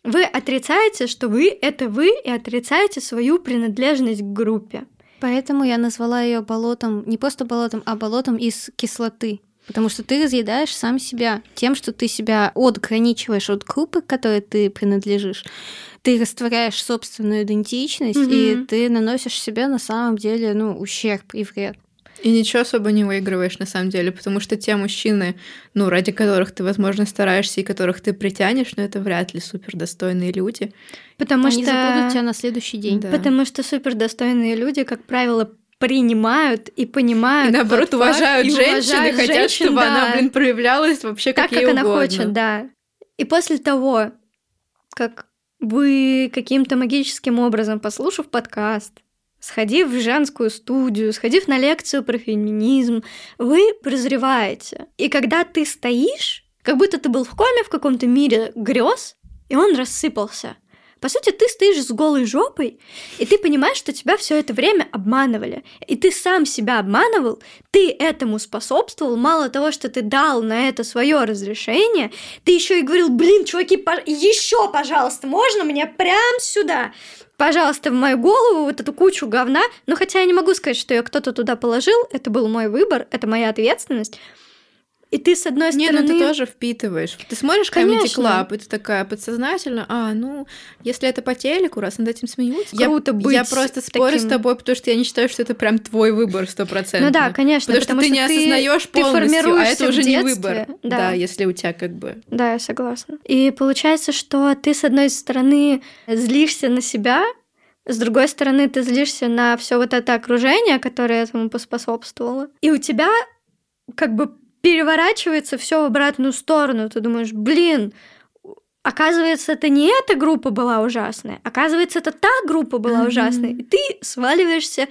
Вы отрицаете, что вы — это вы, и отрицаете свою принадлежность к группе. Поэтому я назвала ее болотом, не просто болотом, а болотом из кислоты. Потому что ты разъедаешь сам себя тем, что ты себя отграничиваешь от группы, к которой ты принадлежишь. Ты растворяешь собственную идентичность, и Мгм. ты наносишь себе на самом деле ну, ущерб и вред. И ничего особо не выигрываешь на самом деле, потому что те мужчины, ну, ради которых ты, возможно, стараешься и которых ты притянешь, ну, это вряд ли супер достойные люди. Потому Они что... забудут тебя на следующий день. Да. Потому что супердостойные люди, как правило, принимают и понимают. И наоборот, тот факт, уважают и женщин и уважают хотят, женщин, чтобы она, да, блин, проявлялась вообще так, как, как ей она угодно. хочет, да. И после того, как вы каким-то магическим образом, послушав подкаст, сходив в женскую студию, сходив на лекцию про феминизм, вы прозреваете. И когда ты стоишь, как будто ты был в коме в каком-то мире грез, и он рассыпался. По сути, ты стоишь с голой жопой, и ты понимаешь, что тебя все это время обманывали. И ты сам себя обманывал, ты этому способствовал. Мало того, что ты дал на это свое разрешение, ты еще и говорил, блин, чуваки, по... еще, пожалуйста, можно мне прям сюда? Пожалуйста, в мою голову вот эту кучу говна. Но хотя я не могу сказать, что ее кто-то туда положил, это был мой выбор, это моя ответственность. И ты, с одной стороны... ну ты тоже впитываешь. Ты смотришь Comedy. Club, и ты такая подсознательно, а, ну, если это по телеку, раз над этим смеются. Круто я, быть Я просто спорю таким. с тобой, потому что я не считаю, что это прям твой выбор стопроцентно. Ну да, конечно, Потому, что ты не осознаешь полностью, а это уже не выбор. Да. если у тебя как бы... Да, я согласна. И получается, что ты, с одной стороны, злишься на себя, с другой стороны, ты злишься на все вот это окружение, которое этому поспособствовало. И у тебя как бы переворачивается все в обратную сторону. Ты думаешь, блин, оказывается, это не эта группа была ужасная, оказывается, это та группа была ужасная. И ты сваливаешься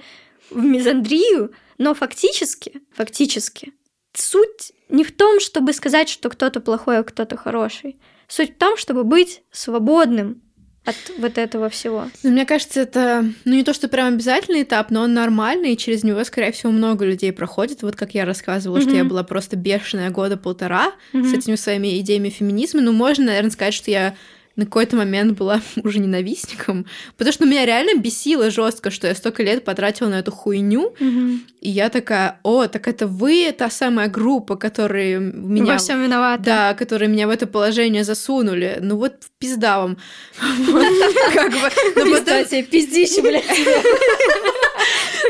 в мизандрию, но фактически, фактически, суть не в том, чтобы сказать, что кто-то плохой, а кто-то хороший. Суть в том, чтобы быть свободным от вот этого всего. Ну, мне кажется, это, ну, не то, что прям обязательный этап, но он нормальный, и через него, скорее всего, много людей проходит. Вот как я рассказывала, что Мгм. я была просто бешеная года полтора с Мгм. этими своими идеями феминизма. Ну, можно, наверное, сказать, что я на какой-то момент была уже ненавистником, потому что ну, меня реально бесило жестко, что я столько лет потратила на эту хуйню, Мгм. и я такая, о, так это вы та самая группа, которые меня... Во всем виновата. Да, которые меня в это положение засунули. Ну вот пизда вам. Как бы. Тебе, пиздище, блядь.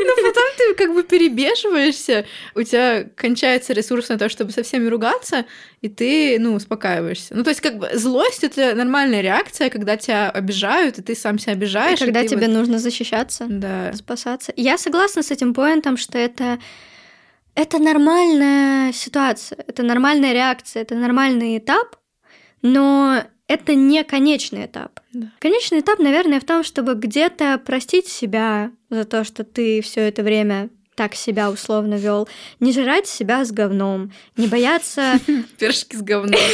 но потом ты как бы перебешиваешься, у тебя кончается ресурс на то, чтобы со всеми ругаться, и ты, ну, успокаиваешься. Ну, то есть, как бы, злость — это нормальная реакция, когда тебя обижают, и ты сам себя И обижаешь. и когда ты тебе вот- нужно защищаться, Да. спасаться. Я согласна с этим поинтом, что это это нормальная ситуация, это нормальная реакция, это нормальный этап, но это не конечный этап. Да. Конечный этап, наверное, в том, чтобы где-то простить себя за то, что ты все это время так себя условно вел, не жрать себя с говном, не бояться Пирожки с говном.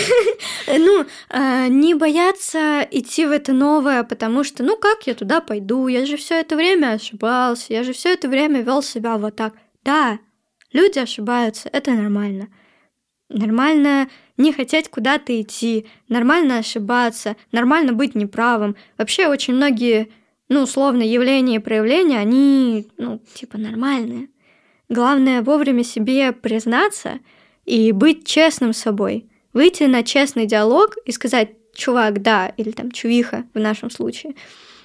Ну, э, не бояться идти в это новое, потому что, ну как я туда пойду? Я же все это время ошибался, я же все это время вел себя вот так. Да, люди ошибаются, это нормально. Нормально не хотеть куда-то идти, нормально ошибаться, нормально быть неправым. Вообще очень многие, ну, условно, явления и проявления, они, ну, типа нормальные. Главное вовремя себе признаться и быть честным с собой. Выйти на честный диалог и сказать «чувак, да» или там «чувиха» в нашем случае.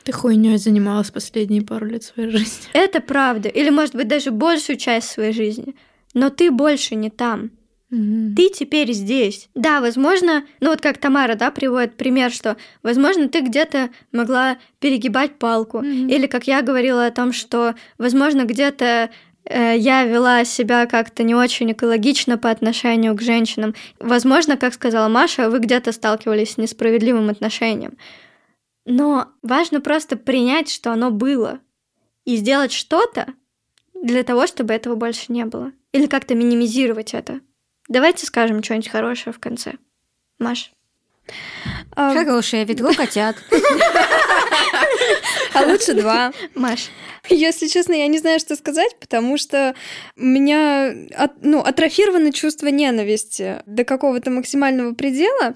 Ты хуйней занималась последние пару лет своей жизни. Это правда. Или, может быть, даже большую часть своей жизни. Но ты больше не там. Ты теперь здесь. Да, возможно, ну вот как Тамара, да, приводит пример, что, возможно, ты где-то могла перегибать палку. Мгм. Или, как я говорила о том, что, возможно, где-то э, я вела себя как-то не очень экологично по отношению к женщинам. Возможно, как сказала Маша, вы где-то сталкивались с несправедливым отношением. Но важно просто принять, что оно было, и сделать что-то для того, чтобы этого больше не было. Или как-то минимизировать это. Давайте скажем что-нибудь хорошее в конце. Маш. Хорошее ведро котят. а лучше два. Маш. Если честно, я не знаю, что сказать, потому что у меня от- ну, атрофировано чувство ненависти до какого-то максимального предела,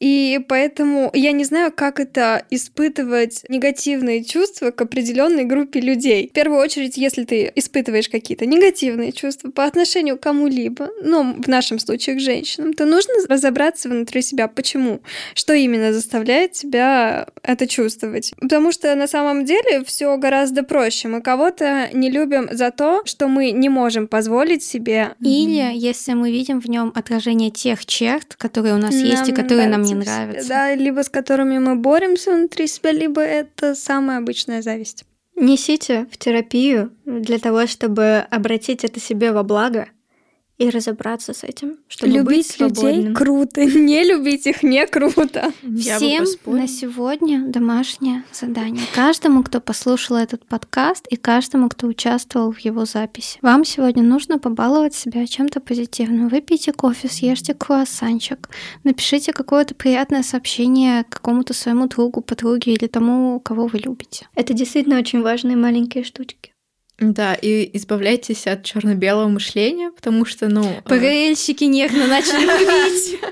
и поэтому я не знаю, как это испытывать негативные чувства к определенной группе людей. В первую очередь, если ты испытываешь какие-то негативные чувства по отношению к кому-либо, ну, в нашем случае к женщинам, то нужно разобраться внутри себя, почему, что именно заставляет тебя это чувствовать. Потому что на самом деле все гораздо проще. Мы кого-то не любим за то, что мы не можем позволить себе Или если мы видим в нем отражение тех черт, которые у нас есть и Нам которые нам не нравятся. Да, либо с которыми мы боремся внутри себя, либо это самая обычная зависть. Несите в терапию для того, чтобы обратить это себе во благо и разобраться с этим, чтобы быть Любить людей свободным. круто, не любить их не круто. Всем на сегодня домашнее задание. Каждому, кто послушал этот подкаст и каждому, кто участвовал в его записи. Вам сегодня нужно побаловать себя чем-то позитивным. Выпейте кофе, съешьте круассанчик, напишите какое-то приятное сообщение какому-то своему другу, подруге или тому, кого вы любите. Это действительно очень важные маленькие штучки. Да, и избавляйтесь от черно-белого мышления, потому что, ну... э, ПГЛьщики нервно начали пить.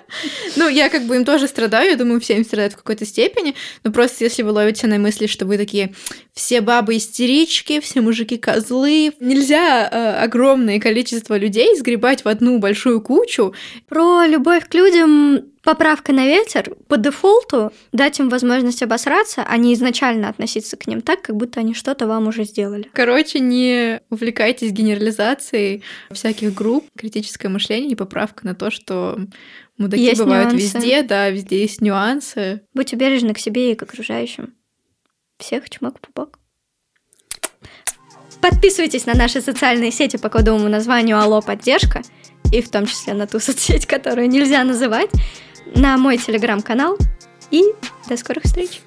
Ну, я как бы им тоже страдаю, я думаю, все им страдают в какой-то степени, но просто если вы ловите на мысли, что вы такие, все бабы истерички, все мужики козлы, нельзя э, огромное количество людей сгребать в одну большую кучу. Про любовь к людям поправка на ветер по дефолту дать им возможность обосраться, а не изначально относиться к ним так, как будто они что-то вам уже сделали. Короче, не увлекайтесь генерализацией всяких групп, критическое мышление и поправка на то, что мудаки Есть бывают нюансы. везде, да, везде есть нюансы. Будьте бережны к себе и к окружающим. Всех чмок в пупок. Подписывайтесь на наши социальные сети по кодовому названию Алло Поддержка, и в том числе на ту соцсеть, которую нельзя называть, на мой телеграм-канал. И до скорых встреч!